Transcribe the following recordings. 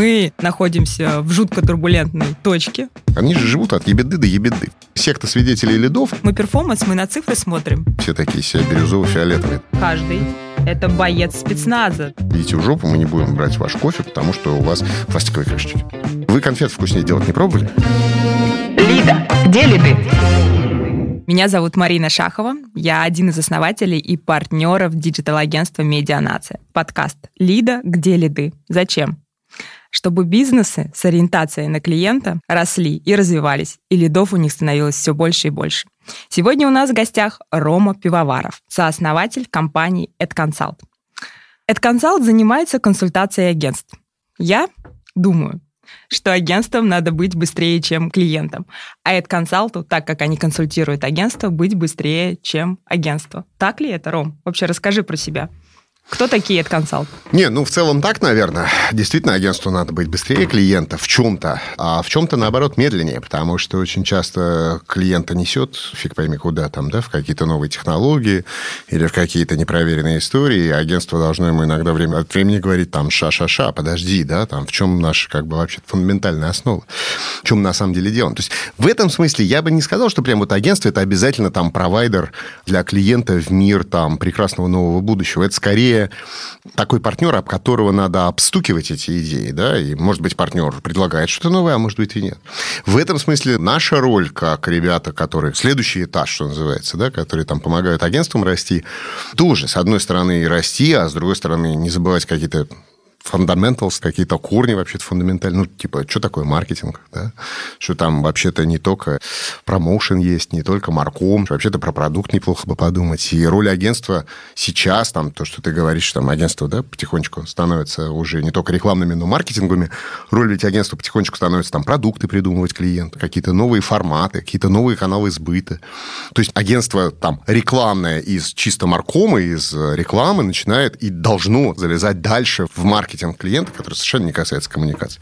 Мы находимся в жутко турбулентной точке. Они же живут от ебеды до ебеды. Секта свидетелей лидов. Мы перформанс, мы на цифры смотрим. Все такие все бирюзово-фиолетовые. Каждый это боец спецназа. Идите в жопу, мы не будем брать ваш кофе, потому что у вас пластиковые крышечки. Вы конфет вкуснее делать не пробовали? Лида, где лиды? Меня зовут Марина Шахова. Я один из основателей и партнеров digital-агентства «Медианация». Подкаст «Лида. Где лиды?». Зачем? Чтобы бизнесы с ориентацией на клиента росли и развивались, и лидов у них становилось все больше и больше. Сегодня у нас в гостях Рома Пивоваров, сооснователь компании AdConsult. AdConsult занимается консультацией агентств. Я думаю, что агентствам надо быть быстрее, чем клиентам. А консалту, так как они консультируют агентство, быть быстрее, чем агентство. Так ли это, Ром? Вообще расскажи про себя. Кто такие консалт? Не, ну в целом так, наверное. Действительно, агентству надо быть быстрее клиента в чем-то, а в чем-то, наоборот, медленнее, потому что очень часто клиента несет, фиг пойми куда там, да, в какие-то новые технологии или в какие-то непроверенные истории, и агентство должно ему иногда время от времени говорить там ша-ша-ша, подожди, да, там в чем наша как бы вообще фундаментальная основа, в чем на самом деле дело. То есть в этом смысле я бы не сказал, что прям вот агентство это обязательно там провайдер для клиента в мир там прекрасного нового будущего. Это скорее такой партнер, об которого надо обстукивать эти идеи, да, и, может быть, партнер предлагает что-то новое, а может быть и нет. В этом смысле наша роль, как ребята, которые следующий этаж, что называется, да, которые там помогают агентствам расти, тоже, с одной стороны, расти, а с другой стороны, не забывать какие-то fundamentals, какие-то корни вообще-то фундаментальные. Ну, типа, что такое маркетинг, да? Что там вообще-то не только промоушен есть, не только марком, вообще-то про продукт неплохо бы подумать. И роль агентства сейчас, там, то, что ты говоришь, там, агентство, да, потихонечку становится уже не только рекламными, но маркетинговыми. Роль ведь агентства потихонечку становится там продукты придумывать клиенту, какие-то новые форматы, какие-то новые каналы сбыта. То есть агентство там рекламное из чисто маркома, из рекламы начинает и должно залезать дальше в маркетинг маркетинг клиента, который совершенно не касается коммуникации.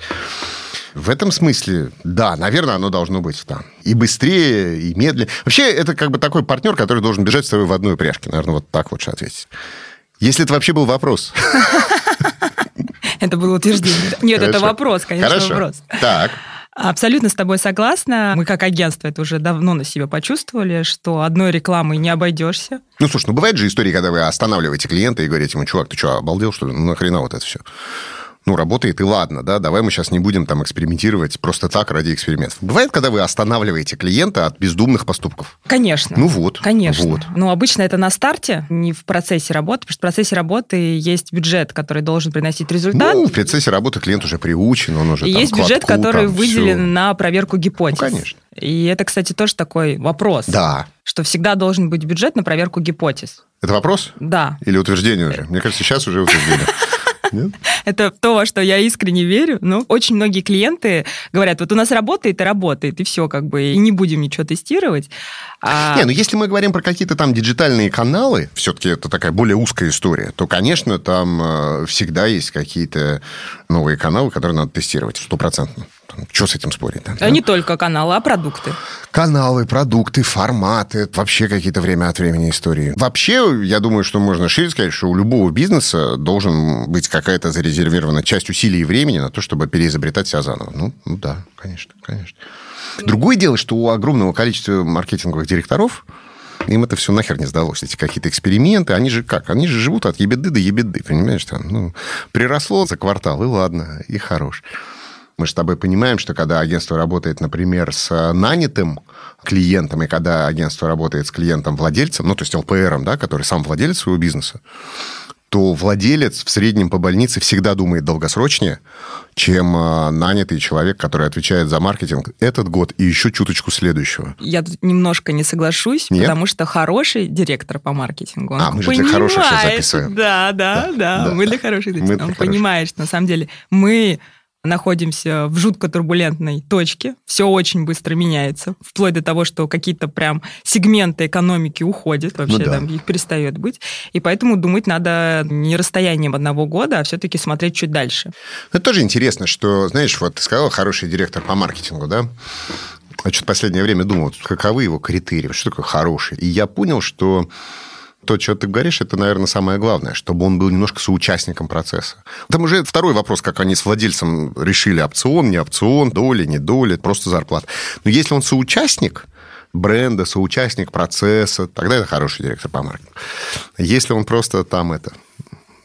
В этом смысле, да, наверное, оно должно быть там и быстрее, и медленнее. Вообще, это как бы такой партнер, который должен бежать с тобой в одной упряжке. Наверное, вот так лучше ответить. Если это вообще был вопрос. Это было утверждение. Нет, это вопрос, конечно, вопрос. Так. Абсолютно с тобой согласна. Мы как агентство это уже давно на себе почувствовали, что одной рекламой не обойдешься. Ну, слушай, ну бывает же истории, когда вы останавливаете клиента и говорите ему, чувак, ты что, обалдел, что ли? Ну, нахрена вот это все? Ну, работает, и ладно, да, давай мы сейчас не будем там экспериментировать просто так ради экспериментов. Бывает, когда вы останавливаете клиента от бездумных поступков? Конечно. Ну вот. Конечно. Вот. Но обычно это на старте, не в процессе работы, потому что в процессе работы есть бюджет, который должен приносить результат. Ну, в процессе работы клиент уже приучен, он уже И там, есть бюджет, кладку, который там, выделен все. на проверку гипотез. Ну, конечно. И это, кстати, тоже такой вопрос. Да. Что всегда должен быть бюджет на проверку гипотез. Это вопрос? Да. Или утверждение уже? Мне кажется, сейчас уже утверждение. Нет? Это то, во что я искренне верю. Но очень многие клиенты говорят, вот у нас работает и работает, и все, как бы, и не будем ничего тестировать. А... Не, ну если мы говорим про какие-то там диджитальные каналы, все-таки это такая более узкая история, то, конечно, там э, всегда есть какие-то новые каналы, которые надо тестировать стопроцентно. Что с этим спорить? Да? А не только каналы, а продукты. Каналы, продукты, форматы, вообще какие-то время от времени истории. Вообще, я думаю, что можно шире сказать, что у любого бизнеса должен быть какая-то зарезервирована часть усилий и времени на то, чтобы переизобретать себя заново. Ну, ну да, конечно, конечно. Другое дело, что у огромного количества маркетинговых директоров им это все нахер не сдалось. Эти какие-то эксперименты, они же как? Они же живут от ебеды до ебеды, понимаешь? Там, ну, приросло за квартал, и ладно, и хорош. Мы же с тобой понимаем, что когда агентство работает, например, с нанятым клиентом, и когда агентство работает с клиентом-владельцем, ну, то есть ЛПРом, да, который сам владелец своего бизнеса, то владелец в среднем по больнице всегда думает долгосрочнее, чем э, нанятый человек, который отвечает за маркетинг этот год и еще чуточку следующего. Я тут немножко не соглашусь, Нет? потому что хороший директор по маркетингу, он А, мы же для понимает, хороших сейчас записываем. Да, да, да, да. мы для хороших Мы для Он хороших. понимает, что на самом деле мы находимся в жутко турбулентной точке, все очень быстро меняется, вплоть до того, что какие-то прям сегменты экономики уходят, вообще Ну да. там их перестает быть, и поэтому думать надо не расстоянием одного года, а все-таки смотреть чуть дальше. Это тоже интересно, что, знаешь, вот ты сказал, хороший директор по маркетингу, да? Я что-то в последнее время думал, каковы его критерии, что такое хороший. И я понял, что то, что ты говоришь, это, наверное, самое главное, чтобы он был немножко соучастником процесса. Там уже второй вопрос, как они с владельцем решили, опцион, не опцион, доля, не доля, просто зарплата. Но если он соучастник, бренда, соучастник процесса, тогда это хороший директор по маркетингу. Если он просто там это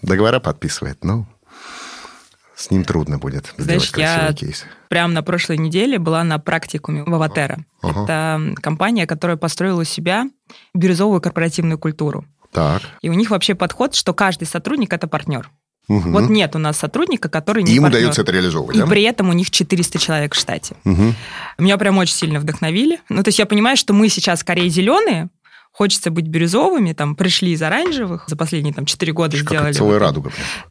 договора подписывает, ну, с ним трудно будет Знаешь, сделать красивый я кейс. прямо на прошлой неделе была на практикуме в Аватера. Ага. Это компания, которая построила у себя бирюзовую корпоративную культуру. Так. И у них вообще подход, что каждый сотрудник это партнер. Мгм. Вот нет у нас сотрудника, который не И ему партнер. удается это реализовывать, И да? при этом у них 400 человек в штате. Мгм. Меня прям очень сильно вдохновили. Ну, то есть я понимаю, что мы сейчас скорее зеленые, хочется быть бирюзовыми, там, пришли из оранжевых, за последние там 4 года Как сделали. целая вот радуга. прям.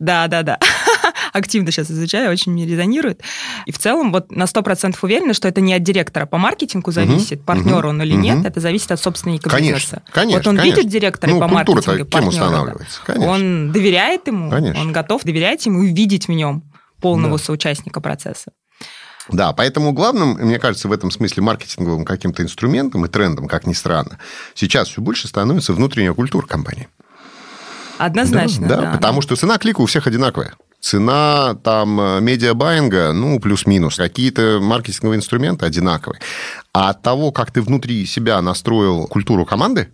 Да, да, да. Активно сейчас изучаю, очень мне резонирует. И в целом вот на 100% уверена, что это не от директора по маркетингу зависит, Мгм, партнер он или мгм. нет, это зависит от собственника Конечно, бизнеса. конечно, Вот он конечно. видит директора Ну, по маркетингу, партнера, да. Он доверяет ему, Конечно. он готов доверять ему и видеть в нем полного Да. соучастника процесса. Да, поэтому главным, мне кажется, в этом смысле маркетинговым каким-то инструментом и трендом, как ни странно, сейчас все больше становится внутренняя культура компании. Однозначно, да, да. да, потому что цена клика у всех одинаковая. Цена там э, медиабайинга, ну, плюс-минус. Какие-то маркетинговые инструменты одинаковые. А от того, как ты внутри себя настроил культуру команды,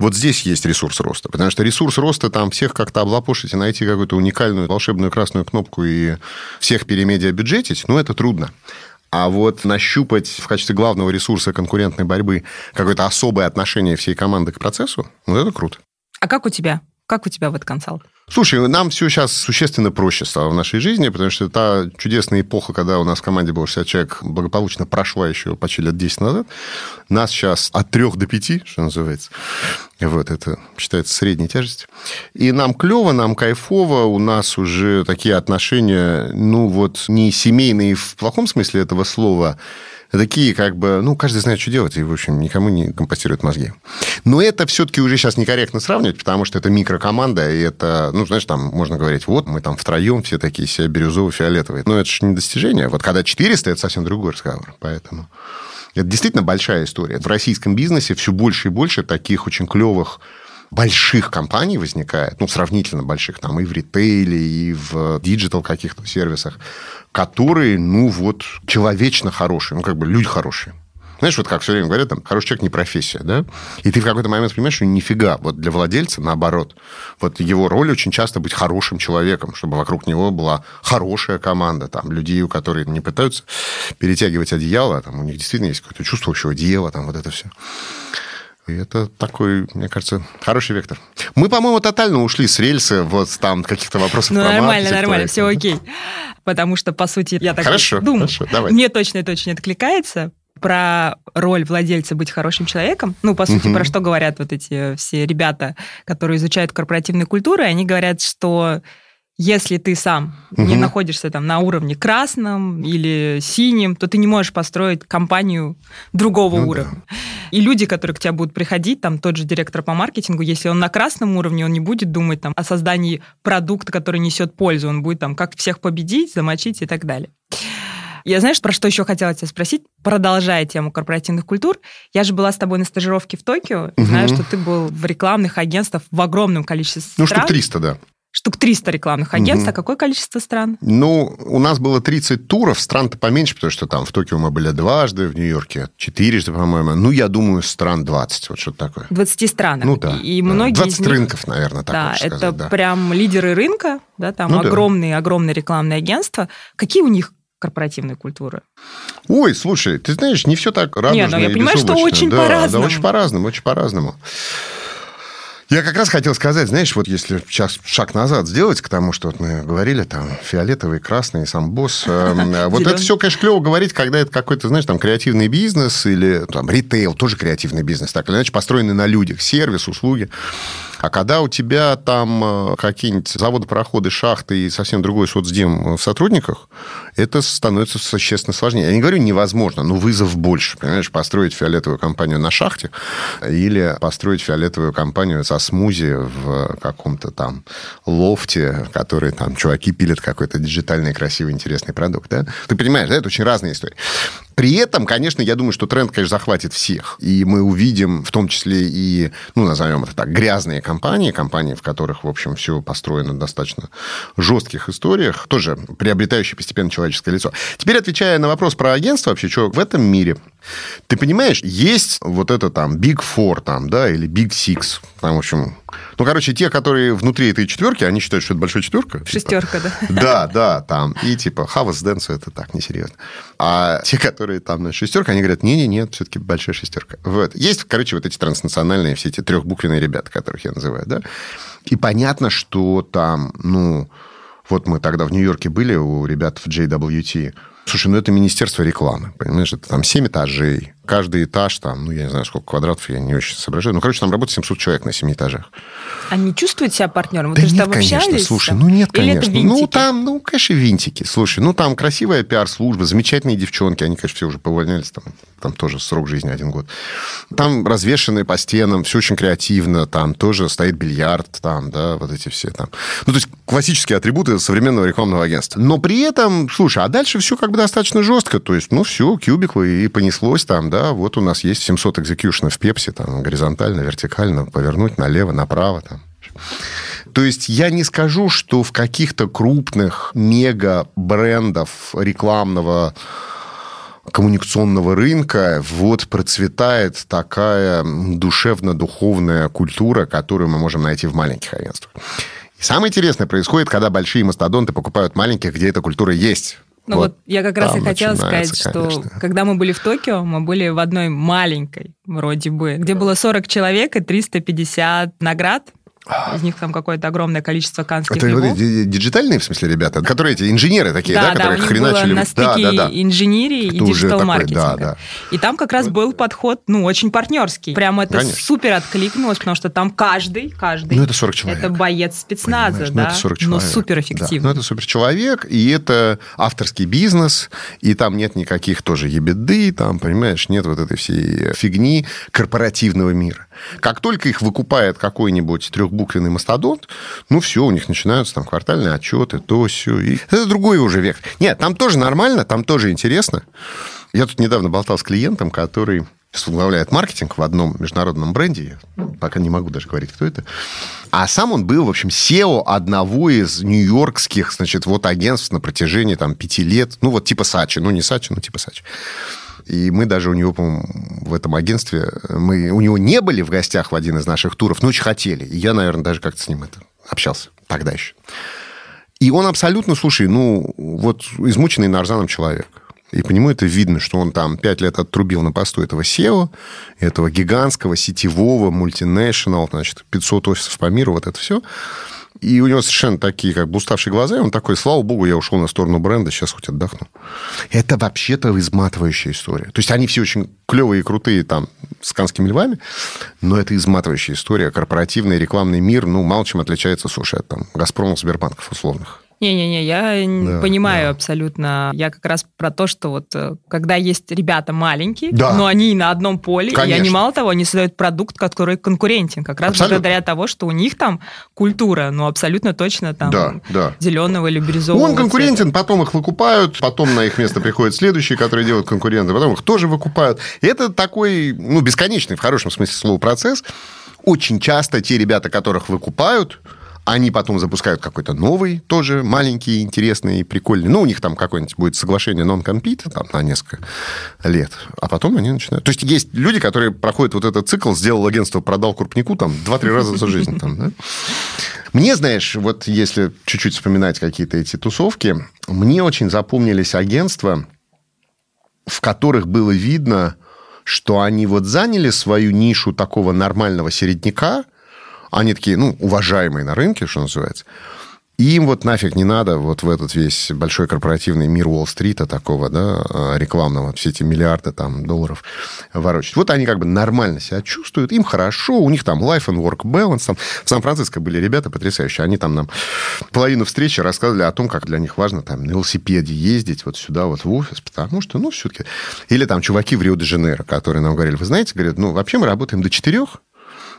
вот здесь есть ресурс роста. Потому что ресурс роста там всех как-то облапошить и найти какую-то уникальную волшебную красную кнопку и всех перемедиабюджетить, ну, это трудно. А вот нащупать в качестве главного ресурса конкурентной борьбы какое-то особое отношение всей команды к процессу, ну, это круто. А как у тебя? Как у тебя вот консалт? Слушай, нам все сейчас существенно проще стало в нашей жизни, потому что та чудесная эпоха, когда у нас в команде было 60 человек, благополучно прошла еще почти лет 10 назад. Нас сейчас от 3 до 5, что называется. Вот, это считается средней тяжестью. И нам клево, нам кайфово, у нас уже такие отношения, ну вот, не семейные в плохом смысле этого слова, такие как бы, ну, каждый знает, что делать, и, в общем, никому не компостирует мозги. Но это все-таки уже сейчас некорректно сравнивать, потому что это микрокоманда, и это, ну, знаешь, там можно говорить, вот мы там втроем все такие все бирюзово-фиолетовые. Но это же не достижение. Вот когда 400, это совсем другой разговор. Поэтому это действительно большая история. В российском бизнесе все больше и больше таких очень клевых больших компаний возникает, ну, сравнительно больших, там, и в ритейле, и в digital каких-то сервисах, которые, ну, вот, человечно хорошие, ну, как бы люди хорошие. Знаешь, вот как все время говорят, там, хороший человек не профессия, да? И ты в какой-то момент понимаешь, что нифига. Вот для владельца, наоборот. Вот его роль очень часто быть хорошим человеком, чтобы вокруг него была хорошая команда, там, людей, у которых не пытаются перетягивать одеяло, а там, у них действительно есть какое-то чувство общего дела, там, вот это все. И это такой, мне кажется, хороший вектор. Мы, по-моему, тотально ушли с рельса вот там каких-то вопросов Ну, про нормально, нормально, все окей. Потому что, по сути, я так Хорошо, думаю, хорошо, давай. мне точно это очень откликается про роль владельца быть хорошим человеком. Ну, по сути, Мгм. про что говорят вот эти все ребята, которые изучают корпоративные культуры, они говорят, что если ты сам не Мгм. находишься там на уровне красном или синим, то ты не можешь построить компанию другого Ну да. уровня. И люди, которые к тебе будут приходить, там тот же директор по маркетингу, если он на красном уровне, он не будет думать там о создании продукта, который несет пользу, он будет там как всех победить, замочить и так далее. Я знаешь, про что еще хотела тебя спросить, продолжая тему корпоративных культур. Я же была с тобой на стажировке в Токио, Мгм. знаю, что ты был в рекламных агентствах в огромном количестве Ну, стран. штук 300, да. Штук 300 рекламных агентств. Мгм. А какое количество стран? Ну, у нас было 30 туров, стран-то поменьше, потому что там в Токио мы были дважды, в Нью-Йорке четырежды, по-моему. Ну, я думаю, стран 20, вот что-то такое. В 20 странах. Ну, да. И да. многие 20 из них- рынков, наверное, так да, это сказать, да. прям лидеры рынка, да, там Ну да. огромные, огромные рекламные агентства. Какие у них корпоративные культуры? Ой, слушай, ты знаешь, не все так радужно Не, ну я понимаю, что очень да, по-разному. Да, очень по-разному, очень по-разному. Я как раз хотел сказать, знаешь, вот если сейчас шаг назад сделать к тому, что вот мы говорили, там, фиолетовый, красный, сам босс. эм, Вот это все, конечно, клево говорить, когда это какой-то, знаешь, там, креативный бизнес или там ритейл, тоже креативный бизнес, так или иначе, построенный на людях, сервис, услуги. А когда у тебя там э, какие-нибудь заводы, пароходы, шахты и совсем другой соцдем в сотрудниках, это становится существенно сложнее. Я не говорю невозможно, но вызов больше. Понимаешь, построить фиолетовую компанию на шахте или построить фиолетовую компанию со смузи в каком-то там лофте, который там чуваки пилят какой-то диджитальный, красивый, интересный продукт. Да? Ты понимаешь, да, это очень разные истории. При этом, конечно, я думаю, что тренд, конечно, захватит всех. И мы увидим в том числе и, ну, назовем это так, грязные компании, компании, в которых, в общем, все построено на достаточно жестких историях, тоже приобретающие постепенно человеческое лицо. Теперь, отвечая на вопрос про агентство, вообще, что в этом мире ты понимаешь, есть вот это там Big Four, там, да, или Big Six, там, в общем, ну, короче, те, которые внутри этой четверки, они считают, что это большая четверка. Типа. Шестерка, типа. да. Да, да, там, и типа Хавас Дэнсу это так, несерьезно. А те, которые там на шестерка, они говорят, не-не-не, все-таки большая шестерка. Вот. Есть, короче, вот эти транснациональные, все эти трехбуквенные ребята, которых я называю, да. И понятно, что там, ну, вот мы тогда в Нью-Йорке были у ребят в JWT, Слушай, ну это Министерство рекламы, понимаешь? Это там 7 этажей, каждый этаж там, ну, я не знаю, сколько квадратов, я не очень соображаю. Ну, короче, там работает 700 человек на 7 этажах. Они чувствуют себя партнером? Да Вы нет, конечно, слушай, ну нет, Или конечно. Ну, там, ну, конечно, винтики. Слушай, ну, там красивая пиар-служба, замечательные девчонки, они, конечно, все уже повольнялись, там, там тоже срок жизни один год. Там развешенные по стенам, все очень креативно, там тоже стоит бильярд, там, да, вот эти все там. Ну, то есть классические атрибуты современного рекламного агентства. Но при этом, слушай, а дальше все как бы достаточно жестко, то есть, ну, все, кубиклы и понеслось там, да, вот у нас есть 700 экзекьюшенов в Пепси, там, горизонтально, вертикально, повернуть налево, направо, там. То есть я не скажу, что в каких-то крупных мега-брендов рекламного коммуникационного рынка вот процветает такая душевно-духовная культура, которую мы можем найти в маленьких агентствах. И самое интересное происходит, когда большие мастодонты покупают маленьких, где эта культура есть. Ну вот, вот я как раз и хотела сказать, что когда мы были в Токио, мы были в одной маленькой, вроде бы, где было 40 человек и 350 наград из них там какое-то огромное количество канских Это львов. диджитальные, в смысле, ребята? Которые эти инженеры такие, да, да, которые да, хреначили... на стыке да, да, да. инженерии это и диджитал-маркетинга. Да, да. И там как раз был подход, ну, очень партнерский. Прям это Конечно. супер откликнулось, потому что там каждый, каждый... Ну, это 40 человек. Это боец спецназа, Понимаешь? Ну, да? Ну, это 40 человек. Но супер эффективно. Да. Ну, это супер человек, и это авторский бизнес, и там нет никаких тоже ебеды, там, понимаешь, нет вот этой всей фигни корпоративного мира. Как только их выкупает какой-нибудь трехбуквенный мастодонт, ну все, у них начинаются там квартальные отчеты, то все. И это другой уже век. Нет, там тоже нормально, там тоже интересно. Я тут недавно болтал с клиентом, который возглавляет маркетинг в одном международном бренде. Я пока не могу даже говорить, кто это. А сам он был, в общем, SEO одного из нью-йоркских, значит, вот агентств на протяжении там пяти лет. Ну, вот типа Сачи. Ну, не Сачи, но типа Сачи. И мы даже у него, по-моему, в этом агентстве, мы у него не были в гостях в один из наших туров, но очень хотели. И я, наверное, даже как-то с ним это общался тогда еще. И он абсолютно, слушай, ну, вот измученный нарзаном человек. И по нему это видно, что он там пять лет отрубил на посту этого SEO, этого гигантского, сетевого, мультинешнл, значит, 500 офисов по миру, вот это все. И у него совершенно такие, как бы уставшие глаза, и он такой, слава богу, я ушел на сторону бренда, сейчас хоть отдохну. Это вообще-то изматывающая история. То есть они все очень клевые и крутые там с канскими львами, но это изматывающая история. Корпоративный рекламный мир, ну, мало чем отличается, слушай, от там, Газпромов, Сбербанков условных. Не-не-не, я да, понимаю да. абсолютно. Я как раз про то, что вот э, когда есть ребята маленькие, да. но они на одном поле, Конечно. и они мало того, они создают продукт, который конкурентен, как раз абсолютно. благодаря того, что у них там культура, ну абсолютно точно там да, да. зеленого или бирюзового. Он конкурентен, цвета. потом их выкупают, потом на их место приходят следующие, которые делают конкуренты, потом их тоже выкупают. И это такой, ну, бесконечный, в хорошем смысле слова, процесс. Очень часто те ребята, которых выкупают, они потом запускают какой-то новый, тоже маленький, интересный, прикольный. Ну, у них там какое-нибудь будет соглашение non-compete там, на несколько лет. А потом они начинают... То есть есть люди, которые проходят вот этот цикл, сделал агентство, продал крупнику там два-три раза за жизнь. Там, да? Мне, знаешь, вот если чуть-чуть вспоминать какие-то эти тусовки, мне очень запомнились агентства, в которых было видно, что они вот заняли свою нишу такого нормального середняка – они такие, ну, уважаемые на рынке, что называется. И им вот нафиг не надо вот в этот весь большой корпоративный мир Уолл-стрита такого, да, а, рекламного, все эти миллиарды там долларов ворочать. Вот они как бы нормально себя чувствуют, им хорошо, у них там life and work balance. Там в Сан-Франциско были ребята потрясающие, они там нам половину встречи рассказывали о том, как для них важно там на велосипеде ездить вот сюда вот в офис, потому что, ну, все-таки... Или там чуваки в Рио-де-Жанейро, которые нам говорили, вы знаете, говорят, ну, вообще мы работаем до четырех,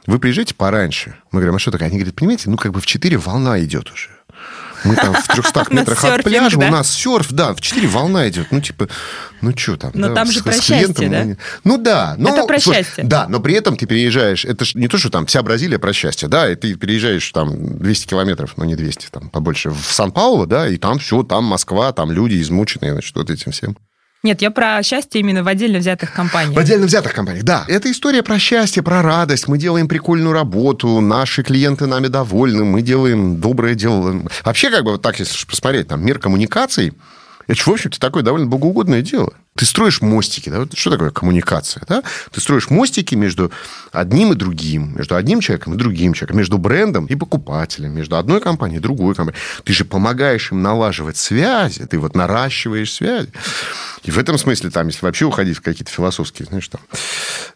вы приезжаете пораньше. Мы говорим, а что такое? Они говорят, понимаете, ну как бы в 4 волна идет уже. Мы там в 300 метрах от пляжа, у нас серф, да, в 4 волна идет. Ну, типа, ну, что там? Но там же про счастье, да? Ну, да. Это про счастье. Да, но при этом ты переезжаешь, это же не то, что там вся Бразилия про счастье, да, и ты переезжаешь там 200 километров, ну, не 200, там побольше, в Сан-Пауло, да, и там все, там Москва, там люди измученные, значит, вот этим всем. Нет, я про счастье именно в отдельно взятых компаниях. В отдельно взятых компаниях, да. Это история про счастье, про радость. Мы делаем прикольную работу, наши клиенты нами довольны, мы делаем доброе дело. Вообще, как бы вот так, если посмотреть, там, мир коммуникаций, это, в общем-то, такое довольно богоугодное дело. Ты строишь мостики, да? Что такое коммуникация? Да? Ты строишь мостики между одним и другим, между одним человеком и другим человеком, между брендом и покупателем, между одной компанией и другой компанией. Ты же помогаешь им налаживать связи, ты вот наращиваешь связи. И в этом смысле, там, если вообще уходить в какие-то философские, знаешь, там,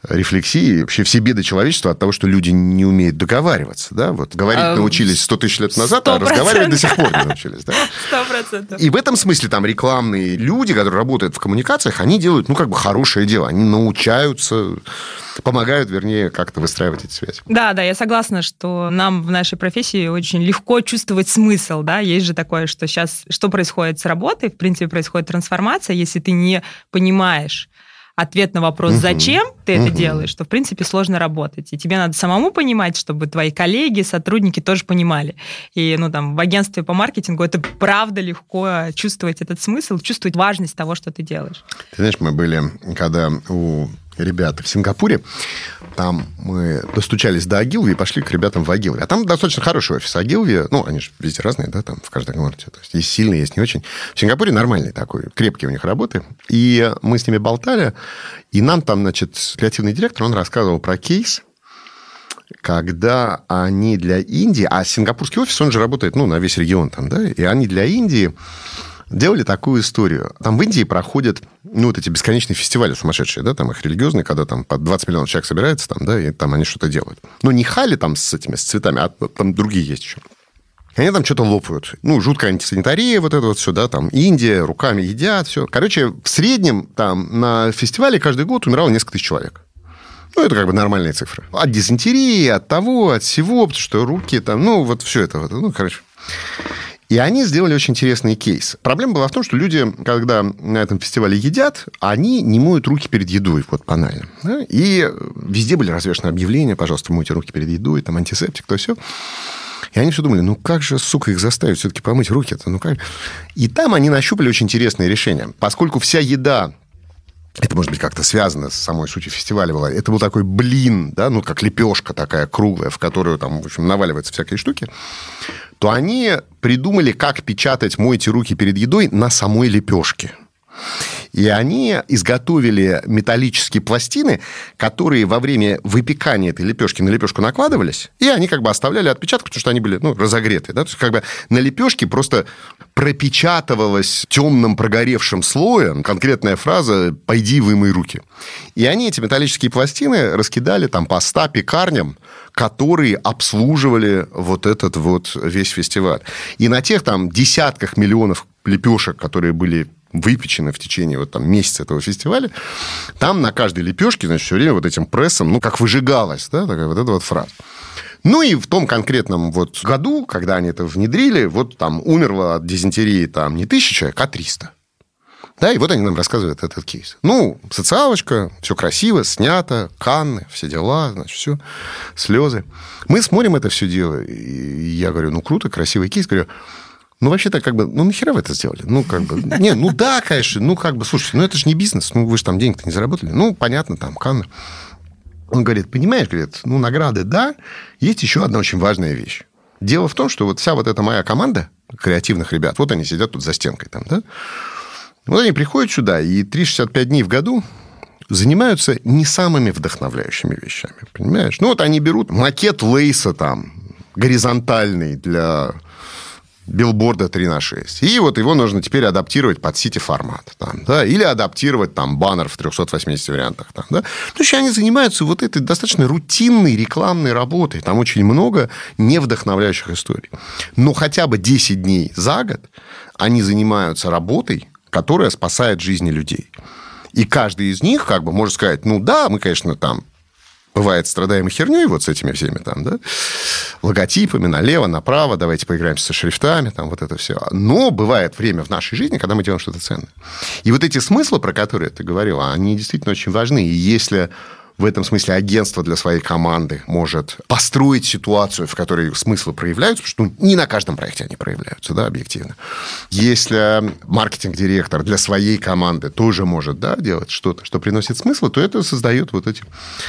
рефлексии, вообще все беды человечества от того, что люди не умеют договариваться, да, вот говорить а, научились 100 тысяч лет назад, 100%. а разговаривать до сих пор не научились, да. Сто процентов. И в этом смысле там рекламные люди, которые работают в коммуникациях, они делают, ну, как бы хорошее дело, они научаются помогают, вернее, как-то выстраивать эти связи. Да, да, я согласна, что нам в нашей профессии очень легко чувствовать смысл, да, есть же такое, что сейчас, что происходит с работой, в принципе, происходит трансформация, если ты не понимаешь, ответ на вопрос, зачем ты это делаешь, то, в принципе, сложно работать. И тебе надо самому понимать, чтобы твои коллеги, сотрудники тоже понимали. И, ну, там, в агентстве по маркетингу это правда легко чувствовать этот смысл, чувствовать важность того, что ты делаешь. Ты знаешь, мы были, когда у ребята в Сингапуре. Там мы достучались до Агилви и пошли к ребятам в Агилви. А там достаточно хороший офис Агилви. Ну, они же везде разные, да, там в каждой городе. То есть есть сильные, есть не очень. В Сингапуре нормальный такой, крепкий у них работы. И мы с ними болтали, и нам там, значит, креативный директор, он рассказывал про кейс, когда они для Индии, а сингапурский офис, он же работает, ну, на весь регион там, да, и они для Индии делали такую историю. Там в Индии проходят, ну, вот эти бесконечные фестивали сумасшедшие, да, там их религиозные, когда там под 20 миллионов человек собирается там, да, и там они что-то делают. Но не хали там с этими, с цветами, а там другие есть еще. Они там что-то лопают. Ну, жуткая антисанитария, вот это вот все, да, там Индия, руками едят, все. Короче, в среднем там на фестивале каждый год умирало несколько тысяч человек. Ну, это как бы нормальные цифры. От дизентерии, от того, от всего, потому что руки там, ну, вот все это. Вот, ну, короче. И они сделали очень интересный кейс. Проблема была в том, что люди, когда на этом фестивале едят, они не моют руки перед едой, вот банально. И везде были развешены объявления, пожалуйста, мойте руки перед едой, там антисептик, то все. И они все думали, ну как же, сука, их заставить все-таки помыть руки-то? Ну как? И там они нащупали очень интересное решение. Поскольку вся еда это, может быть, как-то связано с самой сутью фестиваля была. Это был такой блин, да, ну, как лепешка такая круглая, в которую там, в общем, наваливаются всякие штуки то они придумали, как печатать «мойте руки перед едой» на самой лепешке. И они изготовили металлические пластины, которые во время выпекания этой лепешки на лепешку накладывались, и они как бы оставляли отпечаток, потому что они были ну, разогреты. Да? То есть как бы на лепешке просто пропечатывалась темным прогоревшим слоем конкретная фраза «пойди вымой руки». И они эти металлические пластины раскидали там по 100 пекарням, которые обслуживали вот этот вот весь фестиваль. И на тех там десятках миллионов лепешек, которые были выпечены в течение вот там месяца этого фестиваля, там на каждой лепешке, значит, все время вот этим прессом, ну, как выжигалась, да, такая вот эта вот фраза. Ну и в том конкретном вот году, когда они это внедрили, вот там умерло от дизентерии там не тысяча человек, а триста. Да, и вот они нам рассказывают этот кейс. Ну, социалочка, все красиво, снято, канны, все дела, значит, все, слезы. Мы смотрим это все дело, и я говорю, ну, круто, красивый кейс. Говорю, ну, вообще-то, как бы, ну, нахера вы это сделали? Ну, как бы, не, ну, да, конечно, ну, как бы, слушайте, ну, это же не бизнес, ну, вы же там денег-то не заработали. Ну, понятно, там, Канны. Он говорит, понимаешь, говорит, ну, награды, да, есть еще одна очень важная вещь. Дело в том, что вот вся вот эта моя команда креативных ребят, вот они сидят тут за стенкой там, да, вот они приходят сюда, и 365 дней в году занимаются не самыми вдохновляющими вещами, понимаешь? Ну, вот они берут макет Лейса там, горизонтальный для билборда 3 на 6. И вот его нужно теперь адаптировать под сити-формат. Там, да, или адаптировать там баннер в 380 вариантах. Там, да. То есть они занимаются вот этой достаточно рутинной рекламной работой. Там очень много невдохновляющих историй. Но хотя бы 10 дней за год они занимаются работой, которая спасает жизни людей. И каждый из них, как бы, может сказать, ну да, мы, конечно, там бывает, страдаем херней вот с этими всеми там, да, логотипами налево, направо, давайте поиграемся со шрифтами, там вот это все. Но бывает время в нашей жизни, когда мы делаем что-то ценное. И вот эти смыслы, про которые ты говорила, они действительно очень важны. И если в этом смысле агентство для своей команды может построить ситуацию, в которой смыслы проявляются, потому что ну, не на каждом проекте они проявляются, да, объективно. Если маркетинг-директор для своей команды тоже может да, делать что-то, что приносит смысл, то это создает вот эти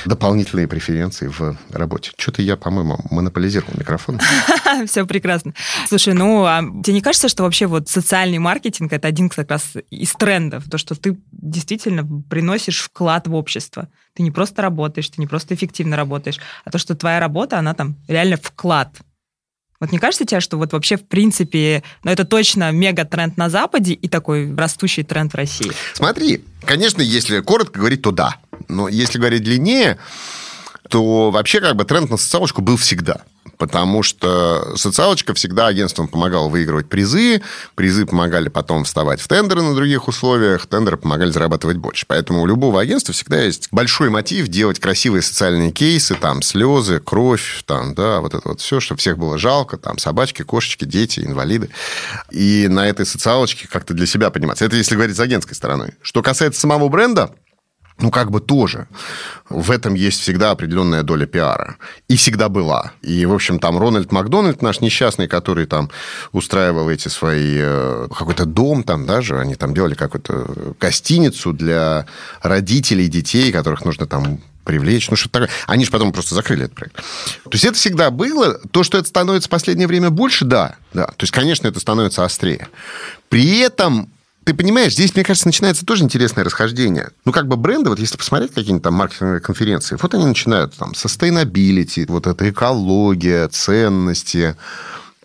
дополнительные преференции в работе. Что-то я, по-моему, монополизировал микрофон. Все прекрасно. Слушай, ну, а тебе не кажется, что вообще вот социальный маркетинг – это один как раз из трендов, то, что ты действительно приносишь вклад в общество? Ты не просто работаешь, ты не просто эффективно работаешь, а то, что твоя работа, она там реально вклад. Вот не кажется тебе, что вот вообще в принципе, ну это точно мега-тренд на Западе и такой растущий тренд в России? Смотри, конечно, если коротко говорить, то да. Но если говорить длиннее, то вообще как бы тренд на социалочку был всегда потому что социалочка всегда агентствам помогала выигрывать призы, призы помогали потом вставать в тендеры на других условиях, тендеры помогали зарабатывать больше. Поэтому у любого агентства всегда есть большой мотив делать красивые социальные кейсы, там, слезы, кровь, там, да, вот это вот все, чтобы всех было жалко, там, собачки, кошечки, дети, инвалиды. И на этой социалочке как-то для себя подниматься. Это если говорить с агентской стороны. Что касается самого бренда, ну, как бы тоже. В этом есть всегда определенная доля пиара. И всегда была. И, в общем, там Рональд Макдональд, наш несчастный, который там устраивал эти свои... Э, какой-то дом там даже, они там делали какую-то гостиницу для родителей детей, которых нужно там привлечь, ну что-то такое. Они же потом просто закрыли этот проект. То есть это всегда было. То, что это становится в последнее время больше, да. да. То есть, конечно, это становится острее. При этом ты понимаешь, здесь, мне кажется, начинается тоже интересное расхождение. Ну, как бы бренды, вот если посмотреть какие-нибудь там маркетинговые конференции, вот они начинают там sustainability, вот это экология, ценности,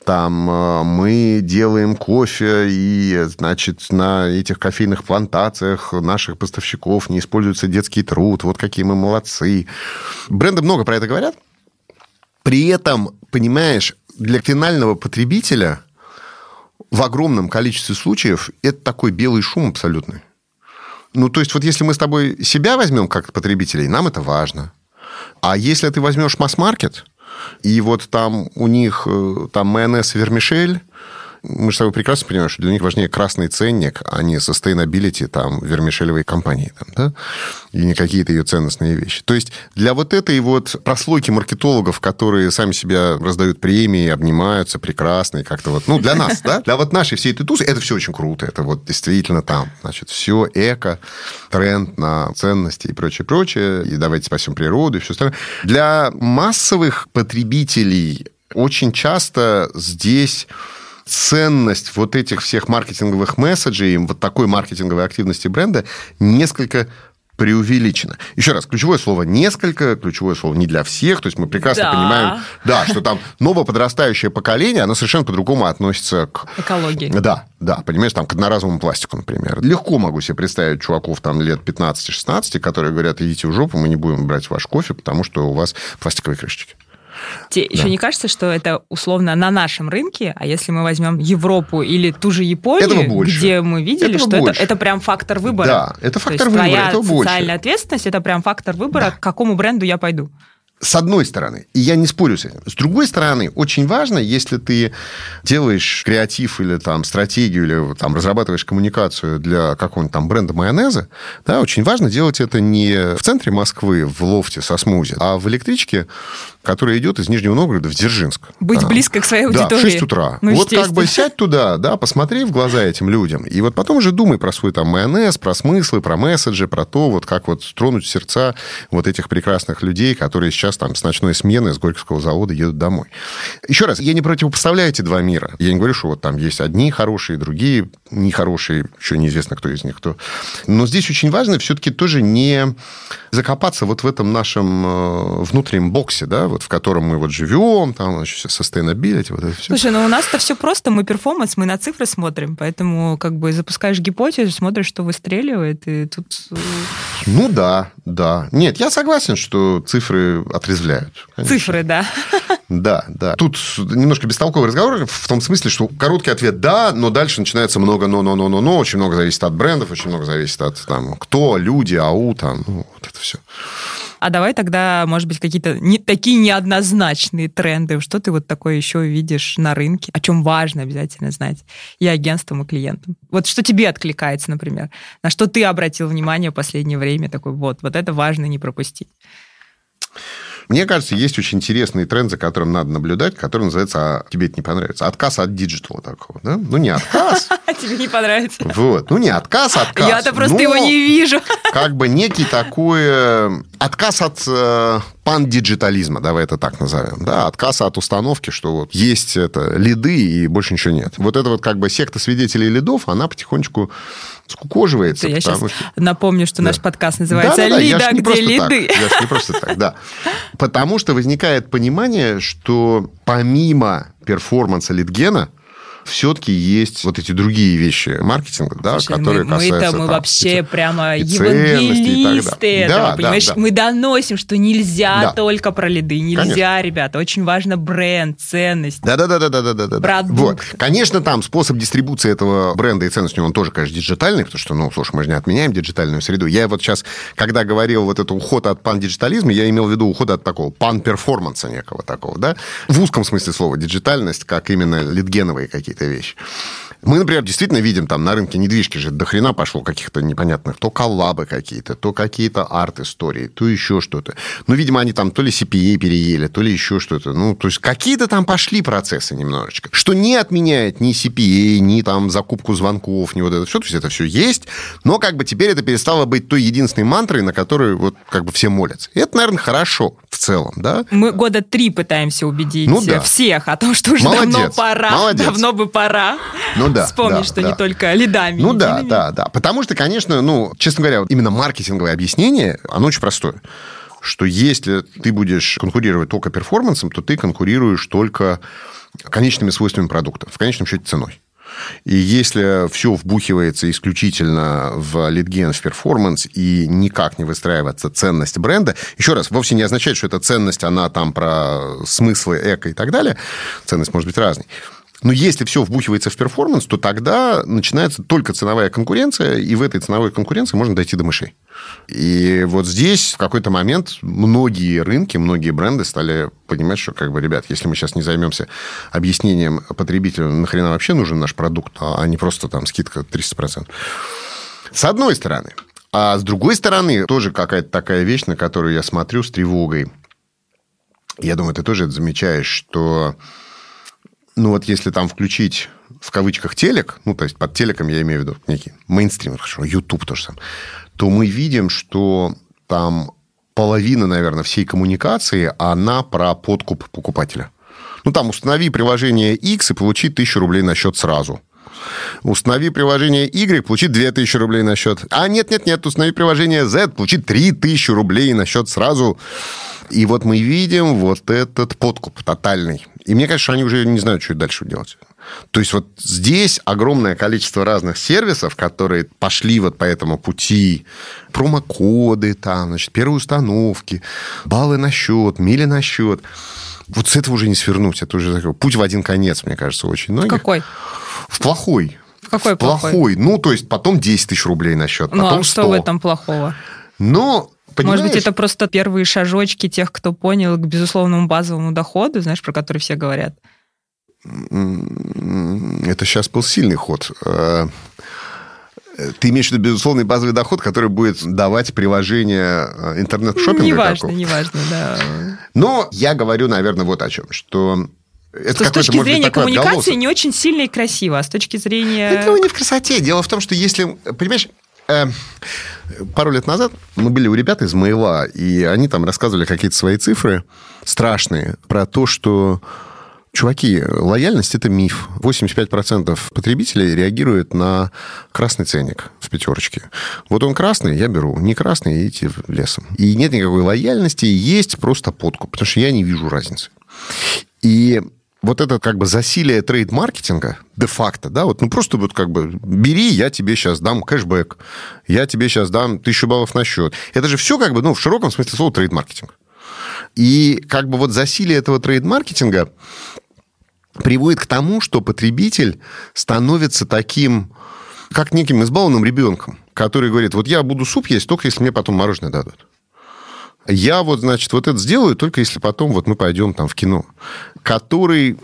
там э, мы делаем кофе, и, значит, на этих кофейных плантациях наших поставщиков не используется детский труд, вот какие мы молодцы. Бренды много про это говорят. При этом, понимаешь, для финального потребителя – в огромном количестве случаев это такой белый шум абсолютный. Ну, то есть, вот если мы с тобой себя возьмем как потребителей, нам это важно. А если ты возьмешь масс-маркет, и вот там у них э, там майонез и вермишель, мы же с тобой прекрасно понимаем, что для них важнее красный ценник, а не sustainability там, вермишелевой компании. Там, да? И не какие-то ее ценностные вещи. То есть для вот этой вот прослойки маркетологов, которые сами себя раздают премии, обнимаются прекрасно, и как-то вот, ну, для нас, да, для вот нашей всей этой тузы, это все очень круто. Это вот действительно там, значит, все эко, тренд на ценности и прочее, прочее, и давайте спасем природу и все остальное. Для массовых потребителей очень часто здесь ценность вот этих всех маркетинговых месседжей, вот такой маркетинговой активности бренда несколько преувеличено. Еще раз, ключевое слово «несколько», ключевое слово «не для всех», то есть мы прекрасно да. понимаем, да, что там новое подрастающее поколение, оно совершенно по-другому относится к... Экологии. Да, да, понимаешь, там, к одноразовому пластику, например. Легко могу себе представить чуваков там лет 15-16, которые говорят, идите в жопу, мы не будем брать ваш кофе, потому что у вас пластиковые крышечки. Тебе да. еще не кажется, что это условно на нашем рынке, а если мы возьмем Европу или ту же Японию, где мы видели, Этого что это, это прям фактор выбора. Да, это фактор выбора, твоя это социальная ответственность, это прям фактор выбора, да. к какому бренду я пойду. С одной стороны, и я не спорю с этим. С другой стороны, очень важно, если ты делаешь креатив или там стратегию, или там разрабатываешь коммуникацию для какого-нибудь там бренда майонеза, да, очень важно делать это не в центре Москвы, в лофте со смузи, а в электричке которая идет из Нижнего Новгорода в Дзержинск. Быть близко к своей аудитории. Да, в 6 утра. Ну, вот как бы сядь туда, да, посмотри в глаза этим людям. И вот потом уже думай про свой там майонез, про смыслы, про месседжи, про то, вот как вот тронуть сердца вот этих прекрасных людей, которые сейчас там с ночной смены с Горьковского завода едут домой. Еще раз, я не противопоставляю эти два мира. Я не говорю, что вот там есть одни хорошие, другие нехорошие, еще неизвестно, кто из них кто. Но здесь очень важно все-таки тоже не закопаться вот в этом нашем э, внутреннем боксе, да, вот в котором мы вот живем, там значит, sustainability, вот это все. Слушай, ну у нас-то все просто, мы перформанс, мы на цифры смотрим, поэтому как бы запускаешь гипотезу, смотришь, что выстреливает, и тут... Э, ну да, да. Нет, я согласен, что цифры отрезвляют. Конечно. Цифры, да. Да, да. Тут немножко бестолковый разговор в том смысле, что короткий ответ «да», но дальше начинается много «но-но-но-но-но», очень много зависит от брендов, очень много зависит от там, кто, люди, ау, там, ну, вот это все. А давай тогда, может быть, какие-то не, такие неоднозначные тренды. Что ты вот такое еще видишь на рынке? О чем важно обязательно знать и агентствам, и клиентам. Вот что тебе откликается, например? На что ты обратил внимание в последнее время? Такой, вот, вот это важно не пропустить. Мне кажется, есть очень интересный тренд, за которым надо наблюдать, который называется, а тебе это не понравится, отказ от digital а такого. Да? Ну, не отказ. Тебе не понравится. Вот. Ну, не отказ, отказ. Я-то просто его не вижу. Как бы некий такой э, отказ от э, пан-диджитализма, давай это так назовем, да, отказ от установки, что вот есть это лиды и больше ничего нет. Вот это вот как бы секта свидетелей лидов, она потихонечку скукоживается. Я сейчас что... напомню, что да. наш подкаст называется да, да, да. «Лида, где лиды». Так. Я же не просто так, да. Потому что возникает понимание, что помимо перформанса лидгена, все-таки есть вот эти другие вещи маркетинга, да, Слушай, которые мы, касаются... Мы-то мы там, вообще прямо евангелисты этого, да, понимаешь? Да, да. Мы доносим, что нельзя да. только про лиды, нельзя, Конечно. ребята, очень важно бренд, ценность. Да-да-да-да-да-да. Продукт. Вот. Конечно, там способ дистрибуции этого бренда и ценности, он тоже, конечно, диджитальный, потому что, ну, слушай, мы же не отменяем диджитальную среду. Я вот сейчас, когда говорил вот это уход от пан-диджитализма, я имел в виду уход от такого пан-перформанса некого такого, да, в узком смысле слова диджитальность, как именно лидгеновые какие-то какая-то вещь. Мы, например, действительно видим там на рынке недвижки же до хрена пошло каких-то непонятных, то коллабы какие-то, то какие-то арт-истории, то еще что-то. Ну, видимо, они там то ли CPA переели, то ли еще что-то. Ну, то есть какие-то там пошли процессы немножечко, что не отменяет ни CPA, ни там закупку звонков, ни вот это все. То есть это все есть, но как бы теперь это перестало быть той единственной мантрой, на которую вот как бы все молятся. И это, наверное, хорошо в целом, да? Мы года три пытаемся убедить ну, да. всех о том, что уже Молодец. давно пора, Молодец. давно бы пора. Ну, да. Вспомнить, да, что да. не только лидами. Ну да, да, да. Потому что, конечно, ну, честно говоря, именно маркетинговое объяснение, оно очень простое что если ты будешь конкурировать только перформансом, то ты конкурируешь только конечными свойствами продукта, в конечном счете ценой. И если все вбухивается исключительно в лидген, в перформанс, и никак не выстраивается ценность бренда, еще раз, вовсе не означает, что эта ценность, она там про смыслы эко и так далее, ценность может быть разной, но если все вбухивается в перформанс, то тогда начинается только ценовая конкуренция, и в этой ценовой конкуренции можно дойти до мышей. И вот здесь в какой-то момент многие рынки, многие бренды стали понимать, что, как бы, ребят, если мы сейчас не займемся объяснением потребителю, нахрена вообще нужен наш продукт, а не просто там скидка 300%. С одной стороны. А с другой стороны, тоже какая-то такая вещь, на которую я смотрю с тревогой. Я думаю, ты тоже это замечаешь, что ну вот если там включить в кавычках телек, ну то есть под телеком я имею в виду некий мейнстрим, хорошо, YouTube тоже сам, то мы видим, что там половина, наверное, всей коммуникации, она про подкуп покупателя. Ну, там установи приложение X и получи тысячу рублей на счет сразу. Установи приложение Y, получи 2000 рублей на счет. А нет-нет-нет, установи приложение Z, получи 3000 рублей на счет сразу. И вот мы видим вот этот подкуп тотальный. И мне кажется, они уже не знают, что дальше делать. То есть вот здесь огромное количество разных сервисов, которые пошли вот по этому пути. Промокоды там, значит, первые установки, баллы на счет, мили на счет. Вот с этого уже не свернуть. Это уже такой путь в один конец, мне кажется, очень многих. В какой? В плохой. В какой в плохой? плохой? Ну, то есть потом 10 тысяч рублей на счет, ну, потом а 100. что в этом плохого? Но Понимаешь? Может быть, это просто первые шажочки тех, кто понял к безусловному базовому доходу, знаешь, про который все говорят? Это сейчас был сильный ход. Э, ты имеешь в виду безусловный базовый доход, который будет давать приложение э, интернет-шоппинга? Неважно, неважно, да. Но я говорю, наверное, вот о чем, что это с точки зрения коммуникации отголосок. не очень сильно и красиво, а с точки зрения... Дело не в красоте. Дело в том, что если... Понимаешь, пару лет назад мы были у ребят из Мейла, и они там рассказывали какие-то свои цифры страшные про то, что Чуваки, лояльность – это миф. 85% потребителей реагируют на красный ценник в пятерочке. Вот он красный, я беру. Не красный, идите лесом. И нет никакой лояльности, есть просто подкуп, потому что я не вижу разницы. И вот это как бы засилие трейд-маркетинга де-факто, да, вот, ну просто вот как бы бери, я тебе сейчас дам кэшбэк, я тебе сейчас дам тысячу баллов на счет. Это же все как бы, ну, в широком смысле слова трейд-маркетинг. И как бы вот засилие этого трейд-маркетинга приводит к тому, что потребитель становится таким, как неким избалованным ребенком, который говорит, вот я буду суп есть только если мне потом мороженое дадут. Я вот, значит, вот это сделаю, только если потом вот мы пойдем там в кино. Который...